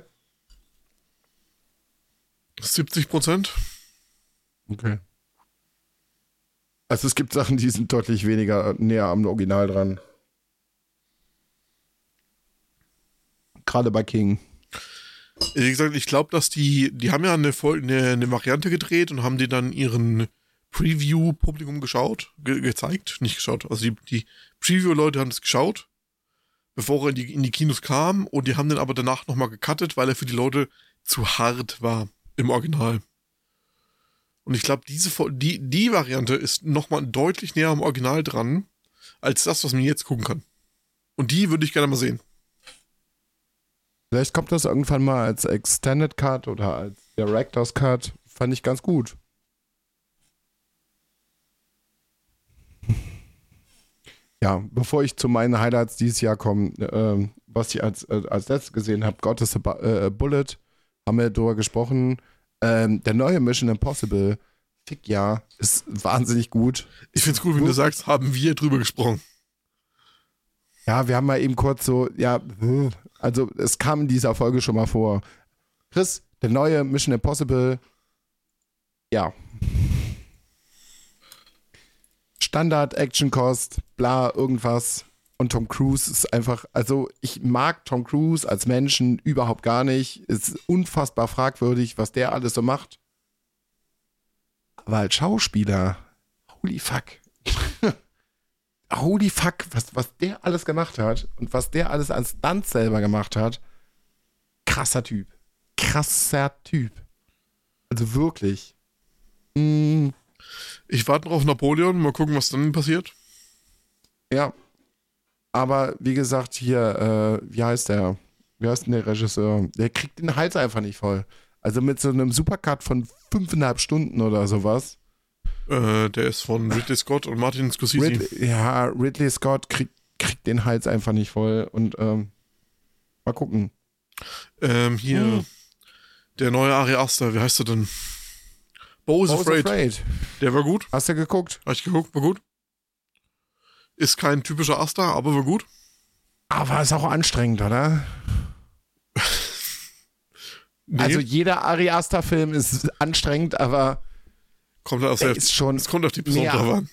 70 Prozent. Okay. Also es gibt Sachen, die sind deutlich weniger näher am Original dran. Gerade bei King. Wie gesagt, ich glaube, dass die, die haben ja eine, eine, eine Variante gedreht und haben die dann ihren Preview-Publikum geschaut, ge gezeigt, nicht geschaut. Also die, die Preview-Leute haben es geschaut bevor er in die, in die Kinos kam und die haben den aber danach nochmal gecuttet, weil er für die Leute zu hart war im Original. Und ich glaube, diese die, die Variante ist nochmal deutlich näher am Original dran, als das, was man jetzt gucken kann. Und die würde ich gerne mal sehen. Vielleicht kommt das irgendwann mal als Extended Cut oder als Director's Cut. Fand ich ganz gut. Ja, bevor ich zu meinen Highlights dieses Jahr komme, äh, was ich als, äh, als letztes gesehen habe, God is a äh, Bullet, haben wir darüber gesprochen. Ähm, der neue Mission Impossible, fick ja, ist wahnsinnig gut. Ich finde es cool, wenn du sagst, haben wir drüber gesprochen. Ja, wir haben mal eben kurz so, ja, also es kam in dieser Folge schon mal vor. Chris, der neue Mission Impossible, ja. Standard Action Cost, bla, irgendwas. Und Tom Cruise ist einfach, also ich mag Tom Cruise als Menschen überhaupt gar nicht. Ist unfassbar fragwürdig, was der alles so macht. Aber als Schauspieler, holy fuck. holy fuck, was, was der alles gemacht hat und was der alles als Stunt selber gemacht hat. Krasser Typ. Krasser Typ. Also wirklich. Mm. Ich warte noch auf Napoleon, mal gucken, was dann passiert. Ja. Aber wie gesagt, hier, äh, wie heißt der? Wie heißt denn der Regisseur? Der kriegt den Hals einfach nicht voll. Also mit so einem Supercut von fünfeinhalb Stunden oder sowas äh, der ist von Ridley Scott und Martin Scorsese. Rid ja, Ridley Scott kriegt, kriegt den Hals einfach nicht voll. Und ähm, mal gucken. Ähm, hier, hm. der neue Ari Aster, wie heißt er denn? Bo is Afraid. Afraid. Der war gut. Hast du geguckt? Hab ich geguckt, war gut. Ist kein typischer Aster, aber war gut. Aber ist auch anstrengend, oder? nee. Also jeder Ari Aster Film ist anstrengend, aber Kommt auf, der, ist schon es kommt auf die Person drauf an.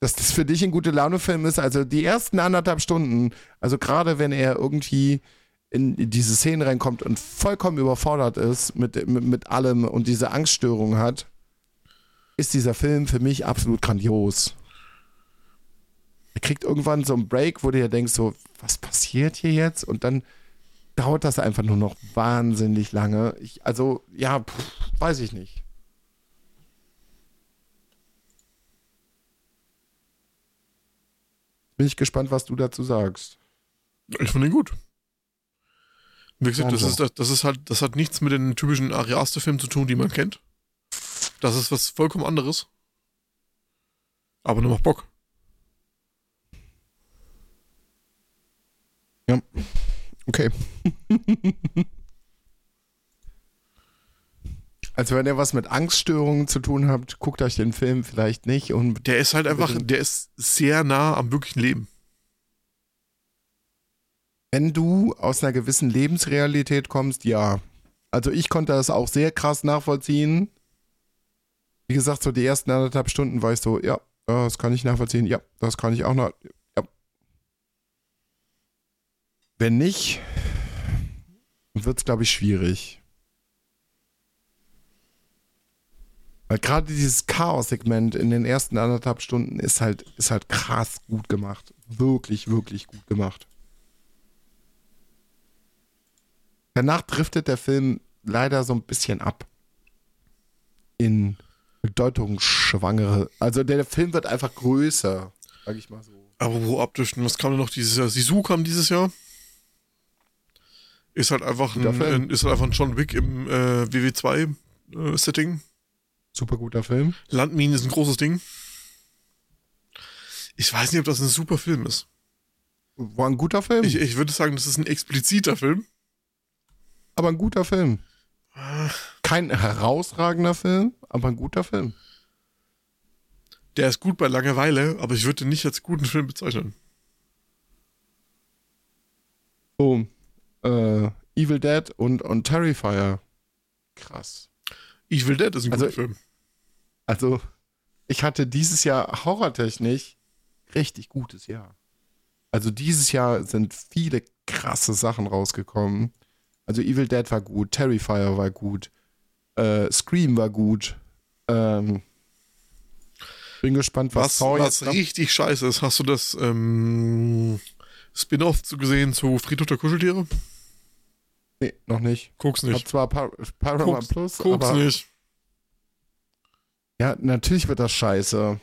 Dass das für dich ein gute Laune-Film ist, also die ersten anderthalb Stunden, also gerade wenn er irgendwie in diese Szenen reinkommt und vollkommen überfordert ist mit, mit, mit allem und diese Angststörung hat, ist dieser Film für mich absolut grandios. Kriegt irgendwann so einen Break, wo du ja denkst, so, was passiert hier jetzt? Und dann dauert das einfach nur noch wahnsinnig lange. Ich, also, ja, pff, weiß ich nicht. Bin ich gespannt, was du dazu sagst. Ich finde ihn gut. Wie gesagt, das ist, das ist halt, das hat nichts mit den typischen Ari Aster-Filmen zu tun, die man kennt. Das ist was vollkommen anderes. Aber nur macht Bock. Ja. Okay. Also wenn ihr was mit Angststörungen zu tun habt, guckt euch den Film vielleicht nicht. Und der ist halt einfach, der ist sehr nah am wirklichen Leben. Wenn du aus einer gewissen Lebensrealität kommst, ja. Also ich konnte das auch sehr krass nachvollziehen. Wie gesagt, so die ersten anderthalb Stunden war ich so, ja, das kann ich nachvollziehen, ja, das kann ich auch noch. Ja. Wenn nicht, wird es, glaube ich, schwierig. Weil gerade dieses Chaos-Segment in den ersten anderthalb Stunden ist halt, ist halt krass gut gemacht. Wirklich, wirklich gut gemacht. Danach driftet der Film leider so ein bisschen ab. In bedeutungsschwangere. Also der, der Film wird einfach größer, sag ich mal so. Aber wo abdriften? Was kam denn noch dieses Jahr? Sisu kam dieses Jahr. Ist halt einfach ein, ein, ist halt einfach ein John Wick im äh, WW2-Setting. Äh, Super guter Film. Landminen ist ein großes Ding. Ich weiß nicht, ob das ein super Film ist. War ein guter Film? Ich, ich würde sagen, das ist ein expliziter Film. Aber ein guter Film. Kein herausragender Film, aber ein guter Film. Der ist gut bei Langeweile, aber ich würde ihn nicht als guten Film bezeichnen. Oh, äh, Evil Dead und, und Terrifier. Krass. Evil Dead ist ein also, guter Film. Also, ich hatte dieses Jahr horrortechnisch richtig gutes Jahr. Also dieses Jahr sind viele krasse Sachen rausgekommen. Also Evil Dead war gut, Terrifier war gut, äh, Scream war gut. Ähm, bin gespannt, was, was, was richtig scheiße ist. Hast du das ähm, Spin-off zu gesehen zu Friedhof der Kuscheltiere? Nee, noch nicht. Guck's Hab nicht. zwar Par Paramount Plus, guck's aber nicht. ja, natürlich wird das scheiße.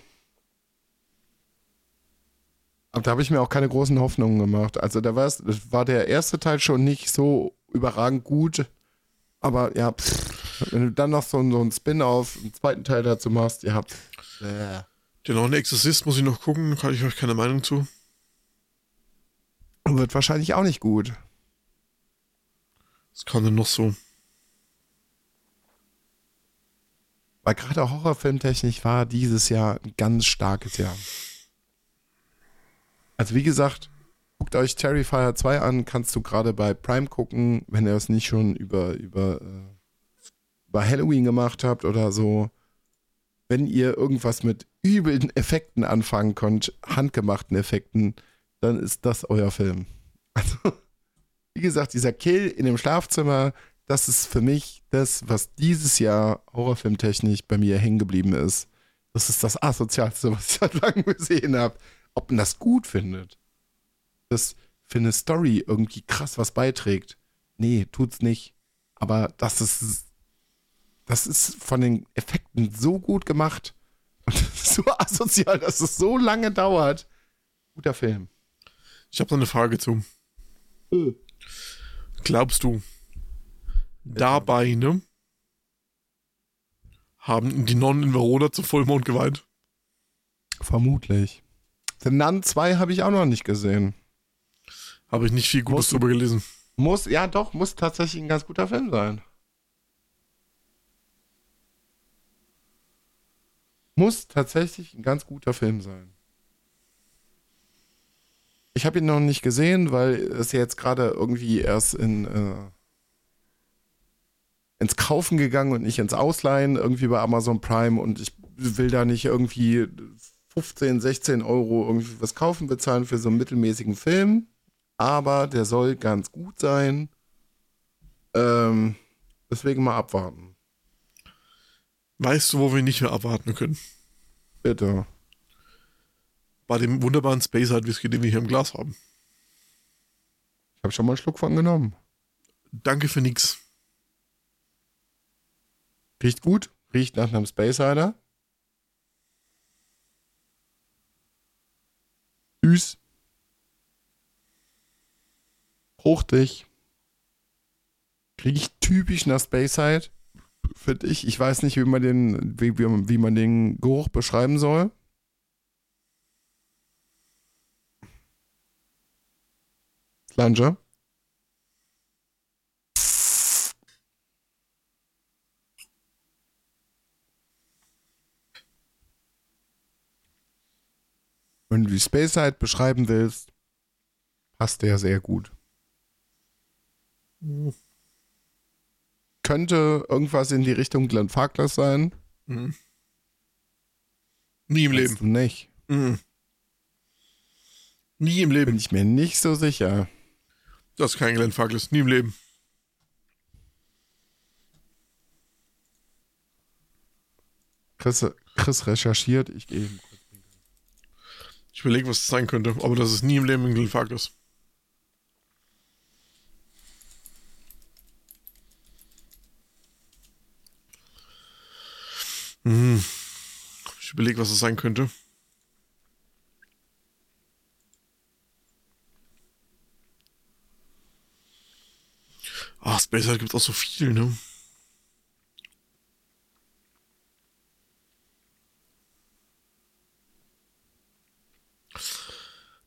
Aber da habe ich mir auch keine großen Hoffnungen gemacht. Also da war der erste Teil schon nicht so überragend gut. Aber ja, pff, wenn du dann noch so, so einen Spin-off, einen zweiten Teil dazu machst, ja, pff, äh. Der noch ein Exorzist muss ich noch gucken, kann ich euch keine Meinung zu. wird wahrscheinlich auch nicht gut. Was kann denn noch so? Weil gerade Horrorfilmtechnik war dieses Jahr ein ganz starkes Jahr. Also wie gesagt, guckt euch Terrifier 2 an, kannst du gerade bei Prime gucken, wenn ihr es nicht schon über, über, äh, über Halloween gemacht habt oder so. Wenn ihr irgendwas mit übeln Effekten anfangen könnt, handgemachten Effekten, dann ist das euer Film. Also, wie gesagt, dieser Kill in dem Schlafzimmer, das ist für mich das, was dieses Jahr horrorfilmtechnisch bei mir hängen geblieben ist. Das ist das Asozialste, was ich seit langem gesehen habe. Ob man das gut findet, das für eine Story irgendwie krass was beiträgt. Nee, tut's nicht. Aber das ist, das ist von den Effekten so gut gemacht und so asozial, dass es so lange dauert. Guter Film. Ich habe noch eine Frage zu. Glaubst du, dabei, ne? Haben die Nonnen in Verona zu Vollmond geweint? Vermutlich. The Nun 2 habe ich auch noch nicht gesehen. Habe ich nicht viel Gutes Muss- drüber gelesen. Muss, ja doch, muss tatsächlich ein ganz guter Film sein. Muss tatsächlich ein ganz guter Film sein. Ich habe ihn noch nicht gesehen, weil es ja jetzt gerade irgendwie erst in, äh, ins Kaufen gegangen und nicht ins Ausleihen, irgendwie bei Amazon Prime und ich will da nicht irgendwie 15, 16 Euro irgendwie was kaufen bezahlen für so einen mittelmäßigen Film aber der soll ganz gut sein. Ähm, deswegen mal abwarten. Weißt du, wo wir nicht mehr abwarten können? Bitte. Bei dem wunderbaren Space Side Whisky, den wir hier im Glas haben. Ich habe schon mal einen Schluck von genommen. Danke für nix. Riecht gut. Riecht nach einem Space Cider. Süß. Fruchtig. Riecht typisch nach Space Side. Finde ich. Ich weiß nicht, wie man den, wie, wie, wie man den Geruch beschreiben soll. Slanger. Wenn du die Space Side beschreiben willst, passt der sehr gut. Könnte irgendwas in die Richtung Glenn Farkless sein? Mhm. Nie im Leben. du nicht. Mhm. Nie im Bin Leben. ich mir nicht so sicher. Das ist kein Glenn Farkless. Nie im Leben. Chris, Chris recherchiert, ich gehe eben kurz. Ich überlege, was das sein könnte, aber das ist nie im Leben ein Glenn Farkless. Mhm. Ich überlege, was das sein könnte. Space Side gibt auch so viel, ne?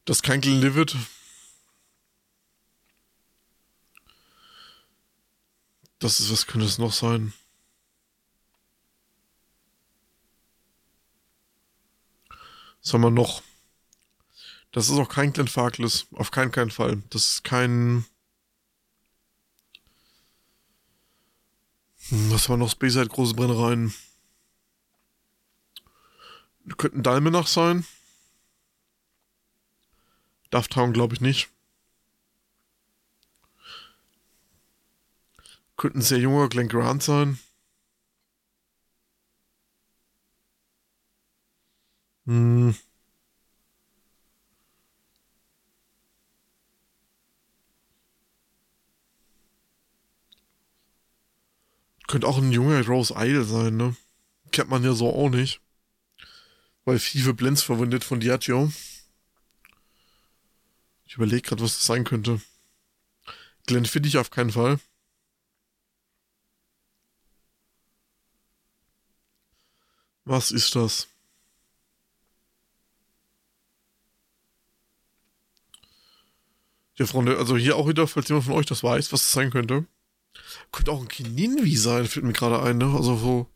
Das ist kein Glenlivet. Das ist, was könnte es noch sein? Was haben wir noch? Das ist auch kein Glen Farkless. Auf keinen, keinen Fall. Das ist kein. Was war noch? Space Side, große Brennereien. Könnten Dalmenach sein. Dufftown glaube ich nicht. Könnte ein sehr junger Glenn Grant sein. Hm. Könnte auch ein junger Rose Isle sein, ne? Kennt man ja so auch nicht. Weil viele Blends verwendet von Diageo. Ich überlege gerade, was das sein könnte. Glenn Fittich auf keinen Fall. Was ist das? Ja, Freunde, also hier auch wieder, falls jemand von euch das weiß, was das sein könnte. Könnte auch ein Kininvi sein, fällt mir gerade ein, ne? Also so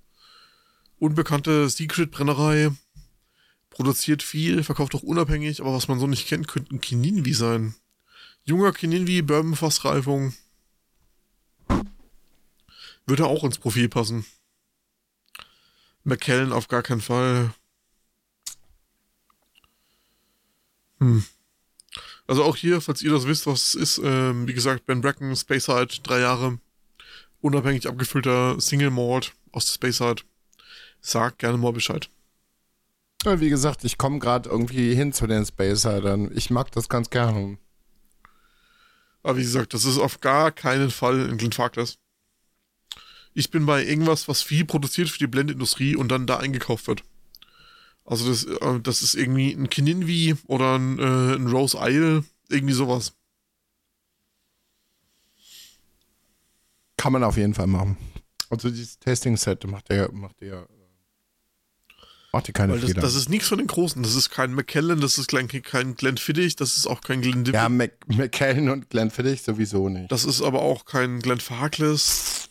unbekannte Secret-Brennerei. Produziert viel, verkauft auch unabhängig, aber was man so nicht kennt, könnte ein Kininvi sein. Junger Kininvi, Bourbon-Fassreifung. Würde auch ins Profil passen. McKellen auf gar keinen Fall. Hm. Also auch hier, falls ihr das wisst, was ist, ähm, wie gesagt, Ben Bracken, Speyside, drei Jahre, unabhängig abgefüllter Single Malt aus der Speyside. Sagt gerne mal Bescheid. Ja, wie gesagt, ich komme gerade irgendwie hin zu den Spacesidern. Ich mag das ganz gerne. Aber wie gesagt, das ist auf gar keinen Fall ein Glenfarclas. Ich bin bei irgendwas, was viel produziert für die Blendindustrie und dann da eingekauft wird. Also das, äh, das ist irgendwie ein Kininvi oder ein, äh, ein Rose Isle, irgendwie sowas. Kann man auf jeden Fall machen. Also dieses Tasting-Set macht der, macht der, macht dir keine Weil das, Fehler. das ist nichts von den Großen. Das ist kein McKellen, das ist kein, kein Glenfiddich, das ist auch kein Glendiv. ja, Mac McKellen und Glenfiddich sowieso nicht. Das ist aber auch kein Glenfarclas.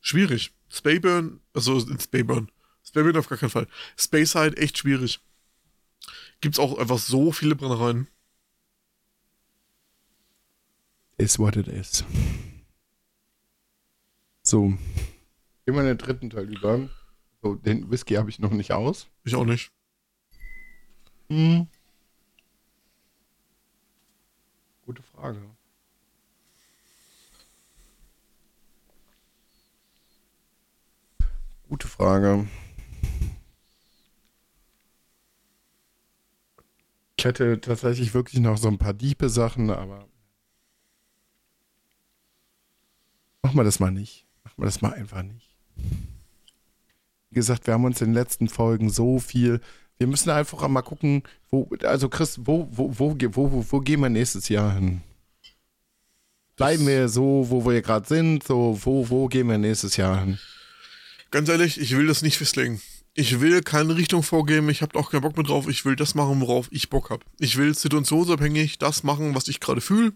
Schwierig. Spayburn, also Spayburn. Spayburn auf gar keinen Fall. Speyside echt schwierig. Gibt's auch einfach so viele Brennereien. Is what it is. So. Gehen wir in den dritten Teil über. So, den Whisky habe ich noch nicht aus. Ich auch nicht. Hm. Gute Frage. Gute Frage. Ich hätte tatsächlich wirklich noch so ein paar diebe Sachen, aber machen wir das mal nicht. Machen wir das mal einfach nicht. Wie gesagt, wir haben uns in den letzten Folgen so viel. Wir müssen einfach mal gucken, wo, also Chris, wo, wo, wo, wo, wo gehen wir nächstes Jahr hin? Bleiben wir so, wo wir gerade sind, so, wo, wo gehen wir nächstes Jahr hin? Ganz ehrlich, ich will das nicht festlegen. Ich will keine Richtung vorgeben, ich habe auch keinen Bock mehr drauf. Ich will das machen, worauf ich Bock habe. Ich will situationsabhängig das machen, was ich gerade fühle.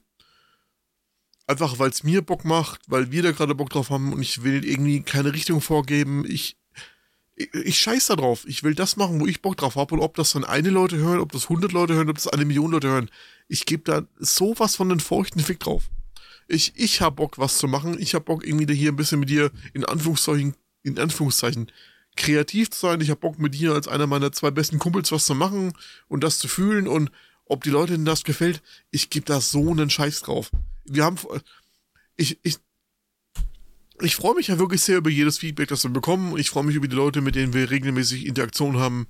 Einfach weil es mir Bock macht, weil wir da gerade Bock drauf haben und ich will irgendwie keine Richtung vorgeben. Ich, ich, ich scheiß da drauf. Ich will das machen, wo ich Bock drauf habe und ob das dann eine Leute hören, ob das 100 Leute hören, ob das eine Million Leute hören. Ich gebe da sowas von den feuchten Fick drauf. Ich, ich hab Bock, was zu machen. Ich hab Bock, irgendwie hier ein bisschen mit dir in Anführungszeichen, in Anführungszeichen kreativ zu sein. Ich hab Bock, mit dir als einer meiner zwei besten Kumpels was zu machen und das zu fühlen und ob die Leuten das gefällt, ich gebe da so einen Scheiß drauf. Wir haben, ich, ich, ich freue mich ja wirklich sehr über jedes Feedback, das wir bekommen. Ich freue mich über die Leute, mit denen wir regelmäßig Interaktion haben.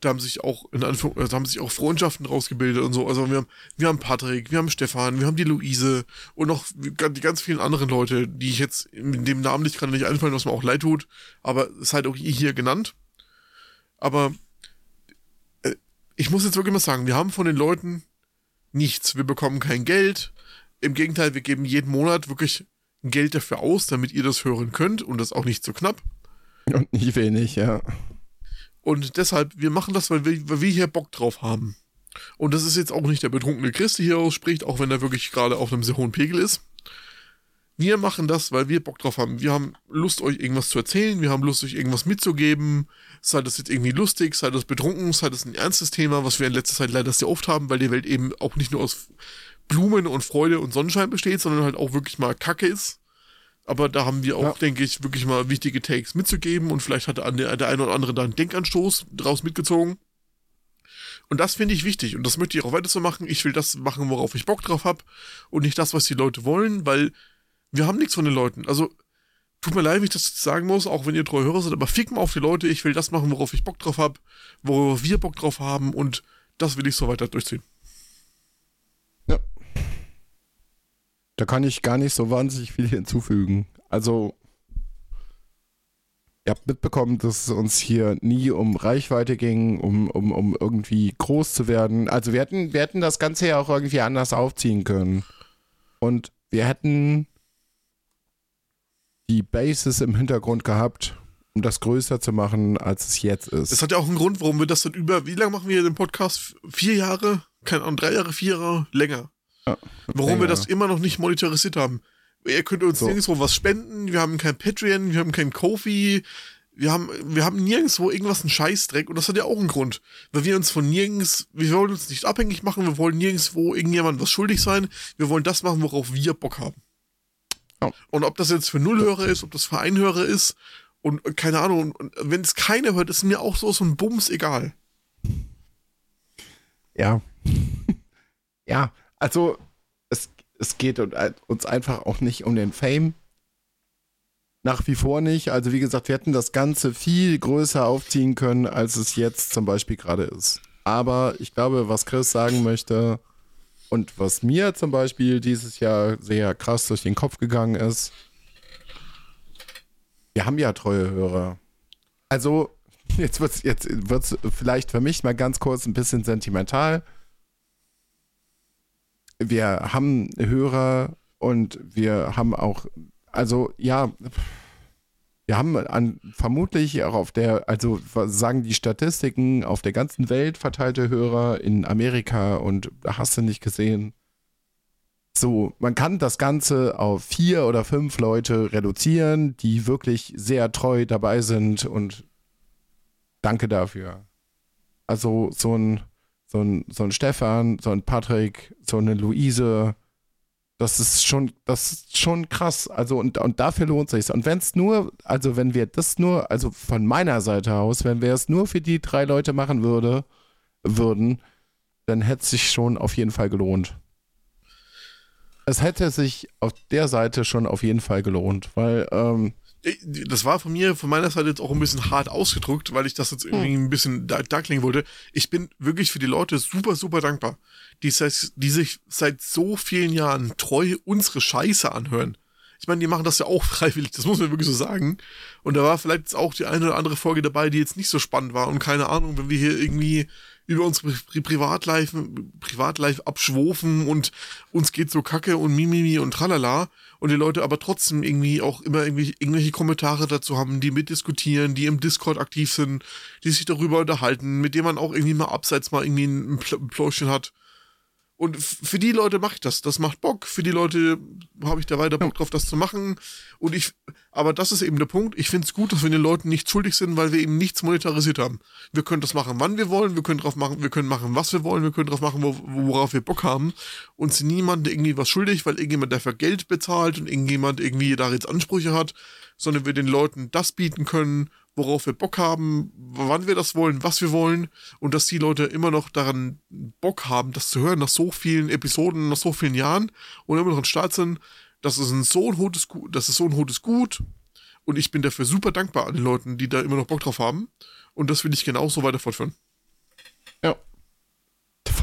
Da haben sich auch, in Anführung, da haben sich auch Freundschaften rausgebildet und so. Also wir haben, wir haben Patrick, wir haben Stefan, wir haben die Luise und noch die ganz vielen anderen Leute, die ich jetzt in dem Namen nicht gerade nicht einfallen, was mir auch leid tut. Aber es halt auch hier genannt. Aber ich muss jetzt wirklich mal sagen, wir haben von den Leuten nichts. Wir bekommen kein Geld. Im Gegenteil, wir geben jeden Monat wirklich Geld dafür aus, damit ihr das hören könnt und das auch nicht so knapp. Und nicht wenig, ja. Und deshalb, wir machen das, weil wir, weil wir hier Bock drauf haben. Und das ist jetzt auch nicht der betrunkene Christ, der hier ausspricht, auch wenn er wirklich gerade auf einem sehr hohen Pegel ist. Wir machen das, weil wir Bock drauf haben. Wir haben Lust, euch irgendwas zu erzählen. Wir haben Lust, euch irgendwas mitzugeben. Sei das jetzt irgendwie lustig, sei das betrunken, sei das ein ernstes Thema, was wir in letzter Zeit leider sehr oft haben, weil die Welt eben auch nicht nur aus Blumen und Freude und Sonnenschein besteht, sondern halt auch wirklich mal Kacke ist. Aber da haben wir auch, Ja. denke ich, wirklich mal wichtige Takes mitzugeben und vielleicht hat der, der, eine oder andere da einen Denkanstoß draus mitgezogen. Und das finde ich wichtig und das möchte ich auch weiter so machen. Ich will das machen, worauf ich Bock drauf habe und nicht das, was die Leute wollen, weil wir haben nichts von den Leuten. Also tut mir leid, wenn ich das sagen muss, auch wenn ihr treue Hörer seid, aber fick mal auf die Leute. Ich will das machen, worauf ich Bock drauf habe, worauf wir Bock drauf haben und das will ich so weiter durchziehen. Ja. Da kann ich gar nicht so wahnsinnig viel hinzufügen. Also, ihr habt mitbekommen, dass es uns hier nie um Reichweite ging, um, um, um irgendwie groß zu werden. Also wir hätten, wir hätten das Ganze ja auch irgendwie anders aufziehen können. Und wir hätten die Bases im Hintergrund gehabt, um das größer zu machen, als es jetzt ist. Das hat ja auch einen Grund, warum wir das dann über, wie lange machen wir den Podcast? Vier Jahre? Keine Ahnung, drei Jahre, vier Jahre? Länger. Ja, warum länger. wir das immer noch nicht monetarisiert haben. Ihr könnt uns So. nirgendwo was spenden, wir haben kein Patreon, wir haben kein Kofi, wir haben, wir haben nirgendwo irgendwas einen Scheißdreck und das hat ja auch einen Grund. Weil wir uns von nirgends, wir wollen uns nicht abhängig machen, wir wollen nirgendwo irgendjemand was schuldig sein, wir wollen das machen, worauf wir Bock haben. Ja. Und ob das jetzt für Nullhörer ist, ob das für Einhörer ist und äh, keine Ahnung, wenn es keiner hört, ist mir auch so so ein Bums egal. Ja. ja, also es, es geht un- uns einfach auch nicht um den Fame. Nach wie vor nicht. Also wie gesagt, wir hätten das Ganze viel größer aufziehen können, als es jetzt zum Beispiel gerade ist. Aber ich glaube, was Chris sagen möchte und was mir zum Beispiel dieses Jahr sehr krass durch den Kopf gegangen ist, wir haben ja treue Hörer. Also, jetzt wird es jetzt wird's vielleicht für mich mal ganz kurz ein bisschen sentimental. Wir haben Hörer und wir haben auch, also ja, wir haben an, vermutlich auch auf der, also sagen die Statistiken, auf der ganzen Welt verteilte Hörer in Amerika und hast du nicht gesehen. So, man kann das Ganze auf vier oder fünf Leute reduzieren, die wirklich sehr treu dabei sind und danke dafür. Also so ein, so ein, so ein Stefan, so ein Patrick, so eine Luise, das ist schon, das ist schon krass. Also und, und dafür lohnt sich's. Und wenn es nur, also wenn wir das nur, also von meiner Seite aus, wenn wir es nur für die drei Leute machen würde, würden, dann hätte es sich schon auf jeden Fall gelohnt. Es hätte sich auf der Seite schon auf jeden Fall gelohnt, weil ähm, das war von mir, von meiner Seite jetzt auch ein bisschen hart ausgedrückt, weil ich das jetzt irgendwie ein bisschen da, da klingen wollte. Ich bin wirklich für die Leute super, super dankbar, die, seit, die sich seit so vielen Jahren treu unsere Scheiße anhören. Ich meine, die machen das ja auch freiwillig, das muss man wirklich so sagen. Und da war vielleicht jetzt auch die eine oder andere Folge dabei, die jetzt nicht so spannend war. Und keine Ahnung, wenn wir hier irgendwie über unsere Pri Privatlife, Privatlife abschwofen und uns geht so kacke und mimimi und tralala und die Leute aber trotzdem irgendwie auch immer irgendwie irgendwelche Kommentare dazu haben, die mitdiskutieren, die im Discord aktiv sind, die sich darüber unterhalten, mit denen man auch irgendwie mal abseits mal irgendwie ein Pl Pläuschen hat. Und für die Leute mache ich das. Das macht Bock. Für die Leute habe ich da weiter Bock drauf, das zu machen. Und ich, aber das ist eben der Punkt. Ich finde es gut, dass wir den Leuten nicht schuldig sind, weil wir eben nichts monetarisiert haben. Wir können das machen, wann wir wollen. Wir können drauf machen, wir können machen, was wir wollen. Wir können drauf machen, wo, worauf wir Bock haben. Uns niemand irgendwie was schuldig, weil irgendjemand dafür Geld bezahlt und irgendjemand irgendwie da jetzt Ansprüche hat, sondern wir den Leuten das bieten können, worauf wir Bock haben, wann wir das wollen, was wir wollen und dass die Leute immer noch daran Bock haben, das zu hören, nach so vielen Episoden, nach so vielen Jahren und immer noch am Start sind, das ist ein so ein hohes Gut, das ist so ein hohes Gut und ich bin dafür super dankbar an den Leuten, die da immer noch Bock drauf haben und das will ich genauso weiter fortführen. Ja.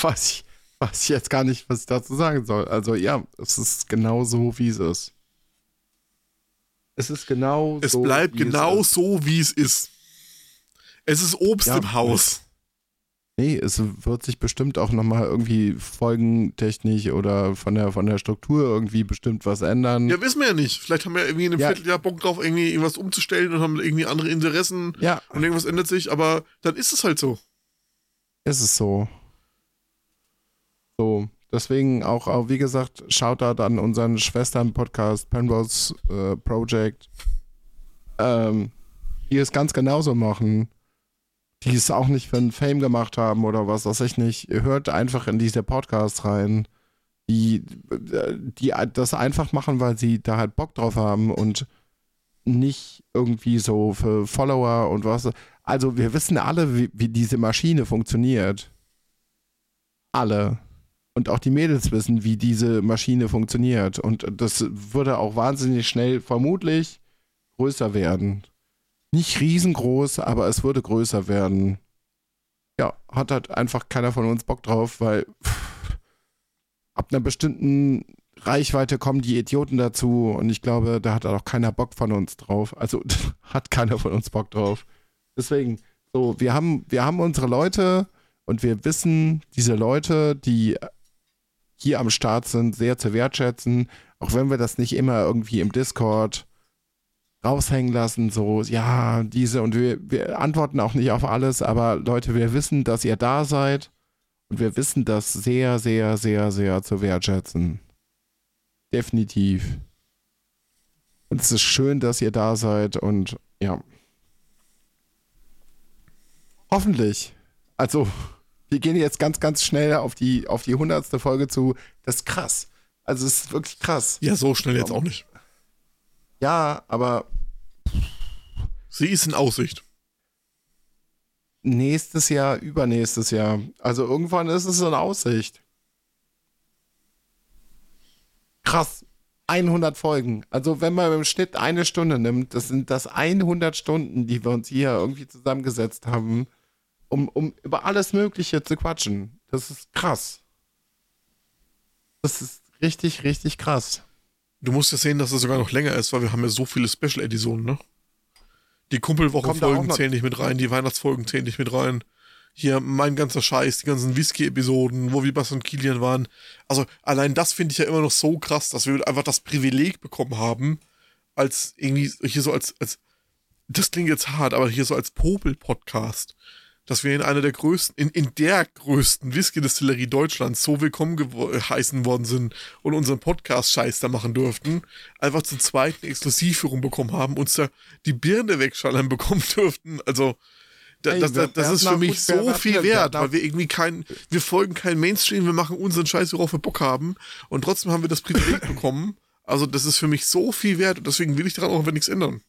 Weiß ich, weiß ich jetzt gar nicht, was ich dazu sagen soll. Also ja, es ist genau so, wie es ist. Es ist genau Es so. bleibt genau Es ist. so, wie es ist. Es ist Obst Ja, im Haus. Nee, es wird sich bestimmt auch nochmal irgendwie folgentechnisch oder von der, von der Struktur irgendwie bestimmt was ändern. Ja, wissen wir ja nicht. Vielleicht haben wir irgendwie in einem Ja. Vierteljahr Bock drauf, irgendwie irgendwas umzustellen und haben irgendwie andere Interessen ja und irgendwas ändert sich, aber dann ist es halt so. ist es so. So, deswegen auch, wie gesagt, Shoutout an unseren Schwestern-Podcast Penrose äh, Project, ähm, die es ganz genauso machen, die es auch nicht für einen Fame gemacht haben oder was weiß ich nicht. Ihr hört einfach in diese Podcasts rein, die, äh, die das einfach machen, weil sie da halt Bock drauf haben und nicht irgendwie so für Follower und was. Also wir wissen alle, wie, wie diese Maschine funktioniert. Alle. Und auch die Mädels wissen, wie diese Maschine funktioniert. Und das würde auch wahnsinnig schnell vermutlich größer werden. Nicht riesengroß, aber es würde größer werden. Ja, hat halt einfach keiner von uns Bock drauf, weil pff, ab einer bestimmten Reichweite kommen die Idioten dazu und ich glaube, da hat auch keiner Bock von uns drauf. Also hat keiner von uns Bock drauf. Deswegen, so, wir haben, wir haben unsere Leute und wir wissen, diese Leute, die hier am Start sind, sehr zu wertschätzen, auch wenn wir das nicht immer irgendwie im Discord raushängen lassen, so, ja, diese und wir, wir antworten auch nicht auf alles, aber Leute, wir wissen, dass ihr da seid und wir wissen das sehr, sehr, sehr, sehr zu wertschätzen. Definitiv. Und es ist schön, dass ihr da seid und ja. Hoffentlich. Also, wir gehen jetzt ganz, ganz schnell auf die, auf die hundertste Folge zu. Das ist krass. Also, es ist wirklich krass. Ja, so schnell jetzt auch nicht. Ja, aber. Sie ist in Aussicht. Nächstes Jahr, übernächstes Jahr. Also irgendwann ist es in Aussicht. Krass. 100 Folgen. Also wenn man im Schnitt eine Stunde nimmt, das sind das 100 Stunden, die wir uns hier irgendwie zusammengesetzt haben, um, um über alles Mögliche zu quatschen. Das ist krass. Das ist richtig, richtig krass. Du musst ja sehen, dass es sogar noch länger ist, weil wir haben ja so viele Special-Editionen, ne? Die Kumpelwoche-Folgen zählen nicht mit rein, die Weihnachtsfolgen zählen nicht mit rein hier mein ganzer Scheiß, die ganzen Whisky-Episoden, wo wir Bass und Kilian waren. Also allein das finde ich ja immer noch so krass, dass wir einfach das Privileg bekommen haben, als irgendwie hier so als, als das klingt jetzt hart, aber hier so als Popel-Podcast, dass wir in einer der größten, in, in der größten Whisky-Distillerie Deutschlands so willkommen heißen worden sind und unseren Podcast-Scheiß da machen durften, einfach zur zweiten Exklusivführung bekommen haben, uns da die Birne wegschallern bekommen durften. Also, da, das, das, das ist für mich so viel wert, weil wir irgendwie kein, wir folgen kein Mainstream, wir machen unseren Scheiß, worauf wir Bock haben und trotzdem haben wir das Privileg bekommen. Also das ist für mich so viel wert und deswegen will ich daran auch einfach nichts ändern.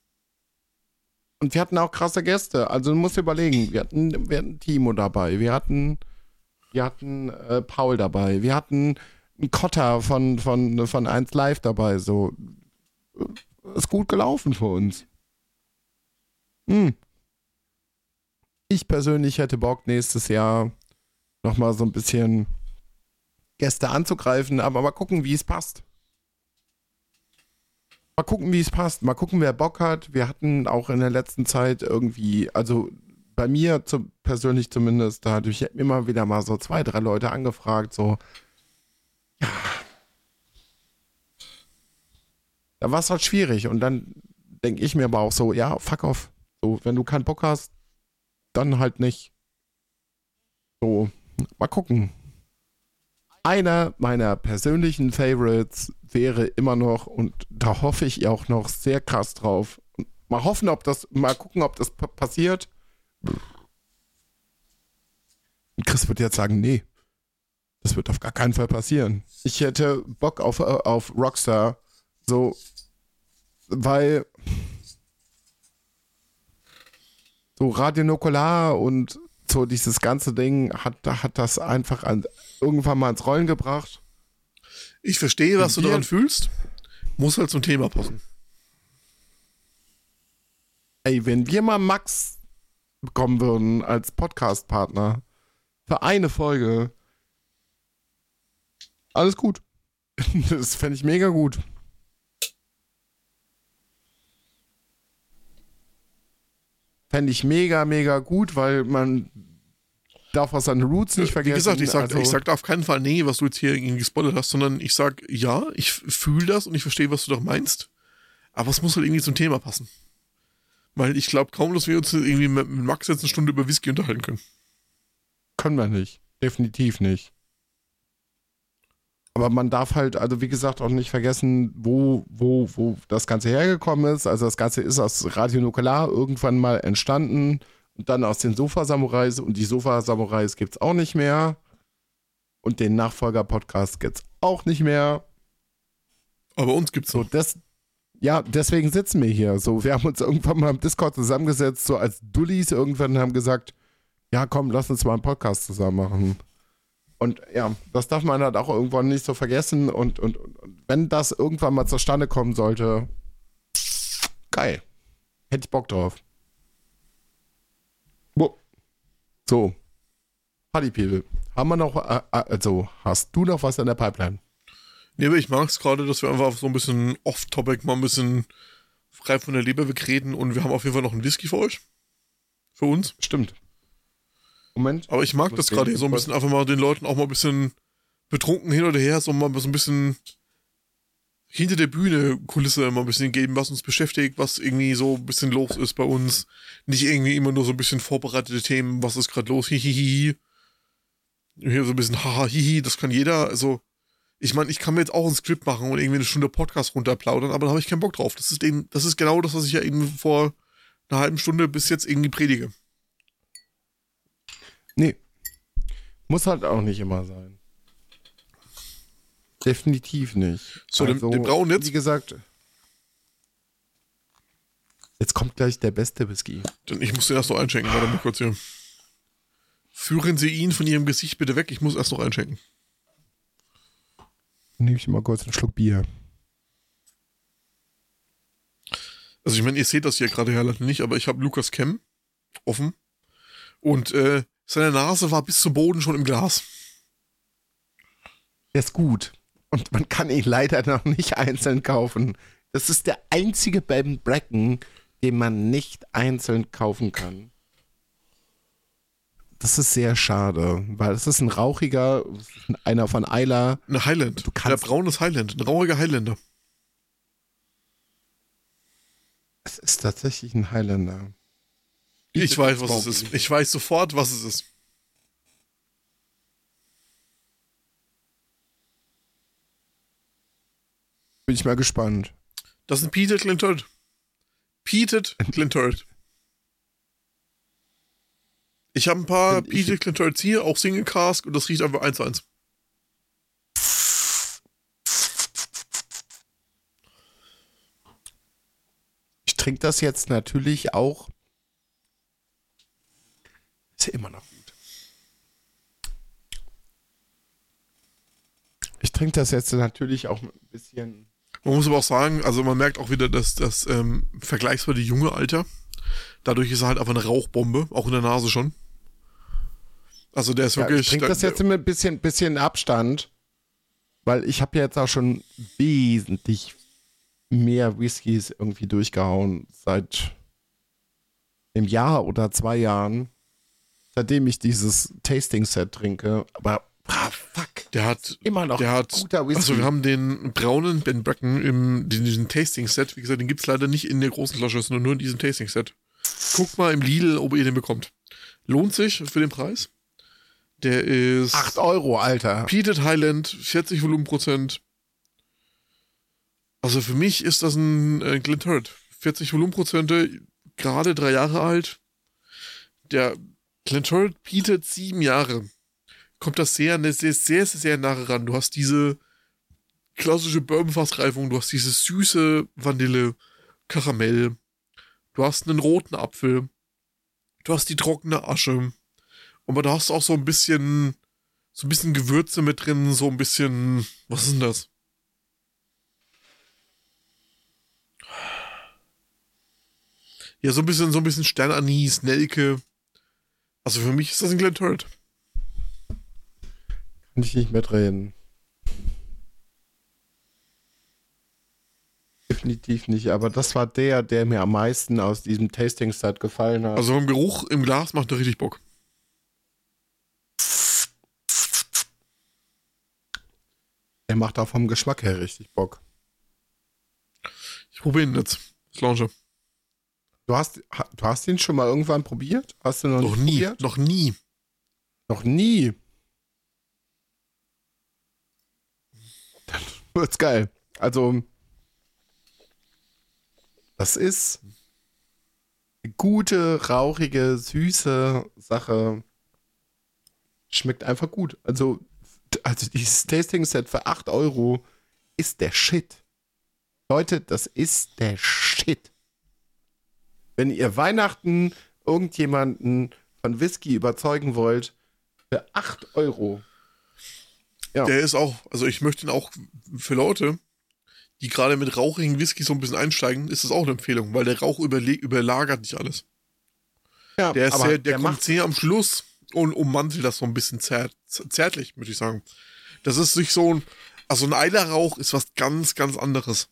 Und wir hatten auch krasse Gäste. Also du musst dir überlegen, wir hatten, wir hatten Timo dabei, wir hatten, wir hatten äh, Paul dabei, wir hatten einen Kotter von, von, von 1 Live dabei. So ist gut gelaufen für uns. Hm ich persönlich hätte Bock, nächstes Jahr nochmal so ein bisschen Gäste anzugreifen, aber mal gucken, wie es passt. Mal gucken, wie es passt. Mal gucken, wer Bock hat. Wir hatten auch in der letzten Zeit irgendwie, also bei mir zu, persönlich zumindest, da hatte immer wieder mal so zwei, drei Leute angefragt, so, ja. Da war es halt schwierig und dann denke ich mir aber auch so, ja, fuck off. So, wenn du keinen Bock hast, dann halt nicht. So, mal gucken. Einer meiner persönlichen Favorites wäre immer noch, und da hoffe ich auch noch sehr krass drauf. Mal hoffen, ob das, mal gucken, ob das passiert. Und Chris wird jetzt sagen, nee, das wird auf gar keinen Fall passieren. Ich hätte Bock auf, auf Rockstar, so, weil so Radio Nukular und so dieses ganze Ding hat, hat das einfach an, irgendwann mal ins Rollen gebracht. Ich verstehe, was du daran fühlst. Muss halt zum Thema passen. Ey, wenn wir mal Max bekommen würden als Podcast-Partner für eine Folge, alles gut. Das fände ich mega gut. Fände ich mega, mega gut, weil man darf auch seine Roots nicht vergessen. Wie gesagt, ich sag, also, ich sag auf keinen Fall nee, was du jetzt hier irgendwie gespoilert hast, sondern ich sag ja, ich fühle das und ich verstehe, was du doch meinst. Aber es muss halt irgendwie zum Thema passen. Weil ich glaube kaum, dass wir uns irgendwie mit Max jetzt eine Stunde über Whisky unterhalten können. Können wir nicht. Definitiv nicht. Aber man darf halt, also wie gesagt, auch nicht vergessen, wo, wo, wo das Ganze hergekommen ist. Also das Ganze ist aus Radio Nukular irgendwann mal entstanden und dann aus den Sofa-Samurais und die Sofa-Samurais gibt es auch nicht mehr. Und den Nachfolger-Podcast gibt es auch nicht mehr. Aber uns gibt's so. Das, ja, deswegen sitzen wir hier. So, wir haben uns irgendwann mal im Discord zusammengesetzt, so als Dullis irgendwann haben gesagt, ja komm, lass uns mal einen Podcast zusammen machen. Und ja, das darf man halt auch irgendwann nicht so vergessen. Und, und, und wenn das irgendwann mal zustande kommen sollte, geil. Hätte ich Bock drauf. So. Party People. Haben wir noch, äh, äh, also hast du noch was in der Pipeline? Nee, aber ich mag es gerade, dass wir einfach so ein bisschen off-topic mal ein bisschen frei von der Leber wegreden und wir haben auf jeden Fall noch einen Whisky für euch. Für uns. Stimmt. Moment. Aber ich mag das gerade hier so ein bisschen einfach mal den Leuten auch mal ein bisschen betrunken hin oder her, so mal so ein bisschen hinter der Bühne Kulisse mal ein bisschen geben, was uns beschäftigt, was irgendwie so ein bisschen los ist bei uns. Nicht irgendwie immer nur so ein bisschen vorbereitete Themen, was ist gerade los, hihihi. Hier so ein bisschen haha, hihi, das kann jeder. Also, ich meine, ich kann mir jetzt auch ein Skript machen und irgendwie eine Stunde Podcast runterplaudern, aber da habe ich keinen Bock drauf. Das ist, eben, das ist genau das, was ich ja eben vor einer halben Stunde bis jetzt irgendwie predige. Nee. Muss halt auch nicht immer sein. Definitiv nicht. So, den, den braunen jetzt. Wie gesagt. Jetzt kommt gleich der beste Whisky. Ich muss den erst noch einschenken. Warte mal kurz hier. Führen Sie ihn von Ihrem Gesicht bitte weg. Ich muss erst noch einschenken. Nehme ich mal kurz einen Schluck Bier. Also ich meine, ihr seht das hier gerade ja nicht, aber ich habe Lukas Kem offen. Und äh, seine Nase war bis zum Boden schon im Glas. Der ist gut. Und man kann ihn leider noch nicht einzeln kaufen. Das ist der einzige beim Bracken, den man nicht einzeln kaufen kann. Das ist sehr schade, weil es ist ein rauchiger, einer von Eiler. Eine Highland. Du kannst, der braunes Highland, ein rauchiger Highlander. Es ist tatsächlich ein Highlander. Ich, ich weiß, was es ist. Ich weiß sofort, was es ist. Bin ich mal gespannt. Das ist ein Peated Glintert. Peated Glintert. Ich habe ein paar Peated Glinterts hier, auch Single Cask, und das riecht einfach 1 zu 1. Ich trinke das jetzt natürlich auch. Ist ja immer noch gut. Ich trinke das jetzt natürlich auch ein bisschen man muss aber auch sagen, also man merkt auch wieder, dass das ähm, vergleichsweise junge Alter. Dadurch ist er halt einfach eine Rauchbombe, auch in der Nase schon. Also der ist ja, wirklich. Ich trinke das jetzt immer ein bisschen, bisschen Abstand, weil ich habe ja jetzt auch schon wesentlich mehr Whiskys irgendwie durchgehauen seit einem Jahr oder zwei Jahren, seitdem ich dieses Tasting Set trinke. Aber ah, fuck. Der hat immer noch der hat, guter Whisky. Also wir haben den braunen Ben Bracken im in diesem Tasting Set. Wie gesagt, den gibt es leider nicht in der großen Flasche, sondern nur in diesem Tasting Set. Guckt mal im Lidl, ob ihr den bekommt. Lohnt sich für den Preis. Der ist 8 Euro, Alter. Peated Highland, 40 Volumenprozent. Also für mich ist das ein äh, Glenturret. 40 Volumenprozente, gerade drei Jahre alt. Der Glenturret bietet sieben Jahre kommt das sehr, sehr, sehr, sehr nahe ran. Du hast diese klassische Bourbonfassreifung, du hast diese süße Vanille, Karamell, du hast einen roten Apfel, du hast die trockene Asche, aber du hast auch so ein bisschen, so ein bisschen Gewürze mit drin, so ein bisschen, was ist denn das? Ja, so ein bisschen, so ein bisschen Sternanis, Nelke. Also für mich ist das ein Glen Turret. Kann ich nicht mitreden. Definitiv nicht, aber das war der, der mir am meisten aus diesem Tasting-Set gefallen hat. Also vom Geruch im Glas macht er richtig Bock. Er macht auch vom Geschmack her richtig Bock. Ich probiere ihn jetzt. Das Launche. Du hast, du hast ihn schon mal irgendwann probiert? Hast du noch, noch nie? Probiert? Noch nie. Noch nie. wird's geil. Also, das ist eine gute, rauchige, süße Sache. Schmeckt einfach gut. Also, also dieses Tasting-Set für 8 Euro ist der Shit. Leute, das ist der Shit. Wenn ihr Weihnachten irgendjemanden von Whisky überzeugen wollt, für 8 Euro ja. Der ist auch, also ich möchte ihn auch für Leute, die gerade mit rauchigen Whisky so ein bisschen einsteigen, ist das auch eine Empfehlung, weil der Rauch überlagert nicht alles. Ja, der ist sehr, der, der kommt sehr am Schluss und ummantelt das so ein bisschen zärt, zärtlich, würde ich sagen. Das ist sich so ein, Also ein Eilerrauch ist was ganz, ganz anderes.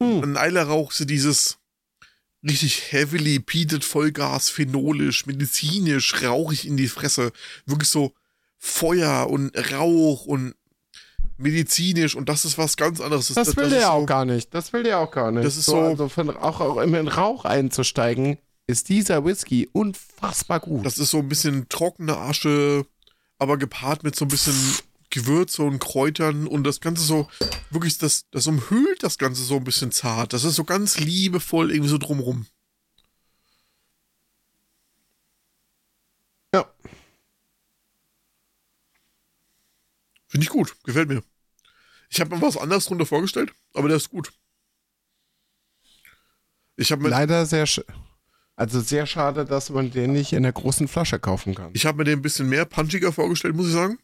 Hm. Ein Eilerrauch ist dieses richtig heavily peated Vollgas, phenolisch, medizinisch, rauchig in die Fresse. Wirklich so Feuer und Rauch und medizinisch und das ist was ganz anderes. Das, will ist der so- auch gar nicht. Das will der auch gar nicht. Das ist so- Also von auch, auch in Rauch einzusteigen, ist dieser Whisky unfassbar gut. Das ist so ein bisschen trockene Asche, aber gepaart mit so ein bisschen Gewürze und Kräutern und das Ganze so, wirklich, das, das umhüllt das Ganze so ein bisschen zart. Das ist so ganz liebevoll irgendwie so drumrum. Finde ich gut, gefällt mir. Ich habe mir was anderes drunter vorgestellt, aber der ist gut. Ich habe mir, Leider sehr, sch also sehr schade, dass man den nicht in der großen Flasche kaufen kann. ich hab mir den ein bisschen mehr punchiger vorgestellt, muss ich sagen.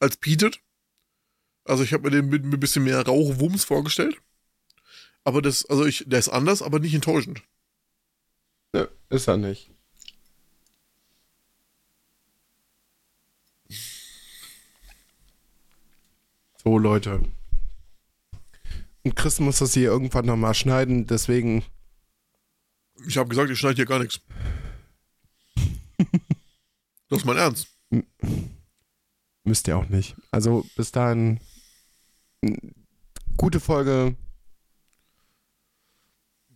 Als Peated. Also ich habe mir den mit, mit ein bisschen mehr Rauchwumms vorgestellt. Aber das, also ich, der ist anders, aber nicht enttäuschend. Nö, ist er nicht. So, Leute. Und Chris muss das hier irgendwann nochmal schneiden, deswegen Ich habe gesagt, ich schneide hier gar nichts. Das ist mein Ernst. müsst ihr auch nicht. Also bis dahin gute Folge.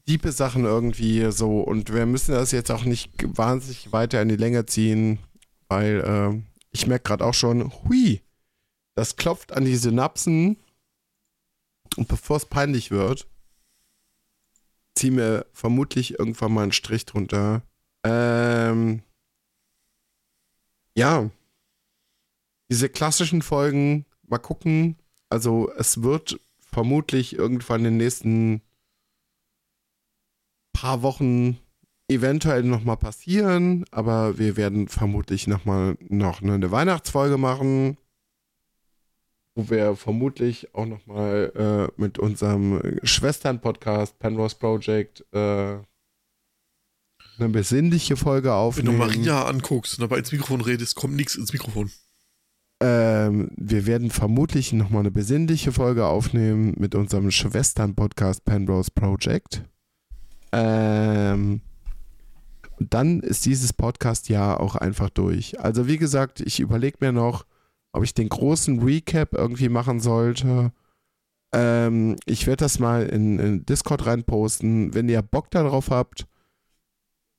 Diepe Sachen irgendwie so und wir müssen das jetzt auch nicht wahnsinnig weiter in die Länge ziehen, weil äh, ich merke gerade auch schon, hui, das klopft an die Synapsen und bevor es peinlich wird, ziehen wir vermutlich irgendwann mal einen Strich drunter. Ähm, ja, diese klassischen Folgen, mal gucken. Also es wird vermutlich irgendwann in den nächsten paar Wochen eventuell nochmal passieren, aber wir werden vermutlich nochmal noch eine Weihnachtsfolge machen, wo wir vermutlich auch nochmal äh, mit unserem Schwestern-Podcast Penrose Project äh, eine besinnliche Folge Wenn du aufnehmen. Maria anguckst und dabei ins Mikrofon redest, kommt nichts ins Mikrofon. Ähm, wir werden vermutlich nochmal eine besinnliche Folge aufnehmen mit unserem Schwestern-Podcast Penrose Project. Ähm, und dann ist dieses Podcast-Jahr auch einfach durch. Also wie gesagt, ich überlege mir noch, ob ich den großen Recap irgendwie machen sollte. Ähm, ich werde das mal in, in Discord reinposten. Wenn ihr Bock darauf habt,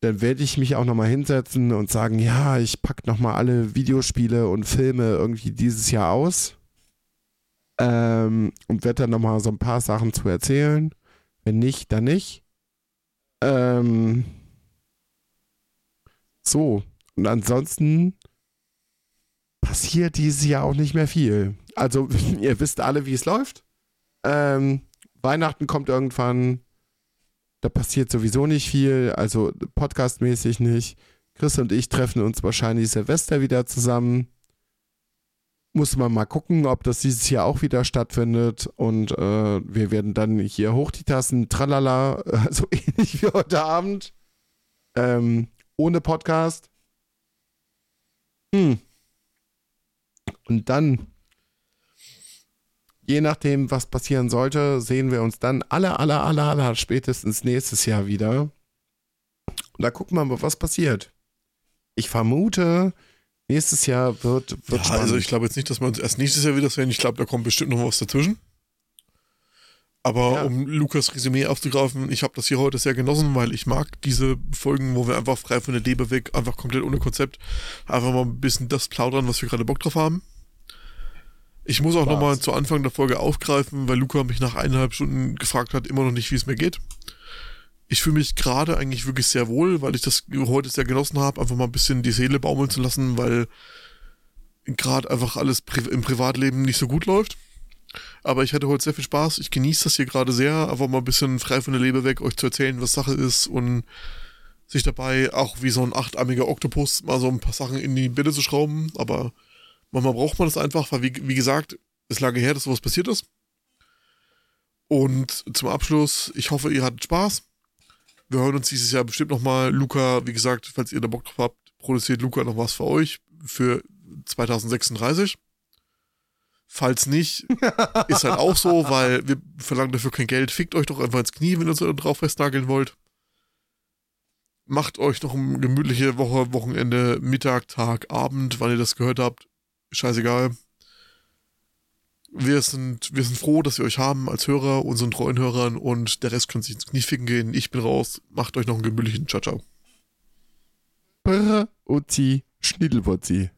dann werde ich mich auch nochmal hinsetzen und sagen, ja, ich packe nochmal alle Videospiele und Filme irgendwie dieses Jahr aus. Ähm, und werde dann nochmal so ein paar Sachen zu erzählen. Wenn nicht, dann nicht. Ähm, so, und ansonsten passiert dieses Jahr auch nicht mehr viel. Also, ihr wisst alle, wie es läuft. Ähm, Weihnachten kommt irgendwann. Da passiert sowieso nicht viel, also podcastmäßig nicht. Chris und ich treffen uns wahrscheinlich Silvester wieder zusammen. Muss man mal gucken, ob das dieses Jahr auch wieder stattfindet. Und äh, wir werden dann hier hoch die Tassen, tralala, so ähnlich wie heute Abend. Ähm, ohne Podcast. Hm. Und dann, je nachdem, was passieren sollte, sehen wir uns dann aller, aller, aller, aller spätestens nächstes Jahr wieder. Und da gucken wir mal, was passiert. Ich vermute, nächstes Jahr wird, wird Ja, spannend. also ich glaube jetzt nicht, dass wir uns erst nächstes Jahr wieder sehen. Ich glaube, da kommt bestimmt noch was dazwischen. Aber Ja. um Lukas Resümee aufzugreifen, ich habe das hier heute sehr genossen, weil ich mag diese Folgen, wo wir einfach frei von der Leber weg, einfach komplett ohne Konzept, einfach mal ein bisschen das plaudern, was wir gerade Bock drauf haben. Ich muss auch nochmal zu Anfang der Folge aufgreifen, weil Luca mich nach eineinhalb Stunden gefragt hat, immer noch nicht, wie es mir geht. Ich fühle mich gerade eigentlich wirklich sehr wohl, weil ich das heute sehr genossen habe, einfach mal ein bisschen die Seele baumeln zu lassen, weil gerade einfach alles pri im Privatleben nicht so gut läuft. Aber ich hatte heute sehr viel Spaß. Ich genieße das hier gerade sehr, einfach mal ein bisschen frei von der Leber weg, euch zu erzählen, was Sache ist und sich dabei auch wie so ein achtarmiger Oktopus mal so ein paar Sachen in die Bitte zu schrauben. Aber manchmal braucht man das einfach, weil wie, wie gesagt, es lange her, dass sowas passiert ist. Und zum Abschluss, ich hoffe, ihr hattet Spaß. Wir hören uns dieses Jahr bestimmt nochmal. Luca, wie gesagt, falls ihr da Bock drauf habt, produziert Luca noch was für euch für 2036. Falls nicht, ist halt auch so, weil wir verlangen dafür kein Geld. Fickt euch doch einfach ins Knie, wenn ihr so drauf festnageln wollt. Macht euch noch eine gemütliche Woche, Wochenende, Mittag, Tag, Abend, wann ihr das gehört habt. Scheißegal. Wir sind, wir sind froh, dass wir euch haben als Hörer, unseren treuen Hörern und der Rest kann sich ins Knie ficken gehen. Ich bin raus. Macht euch noch einen gemütlichen Ciao, ciao. Brr, Uzi, Schnittelwurzi.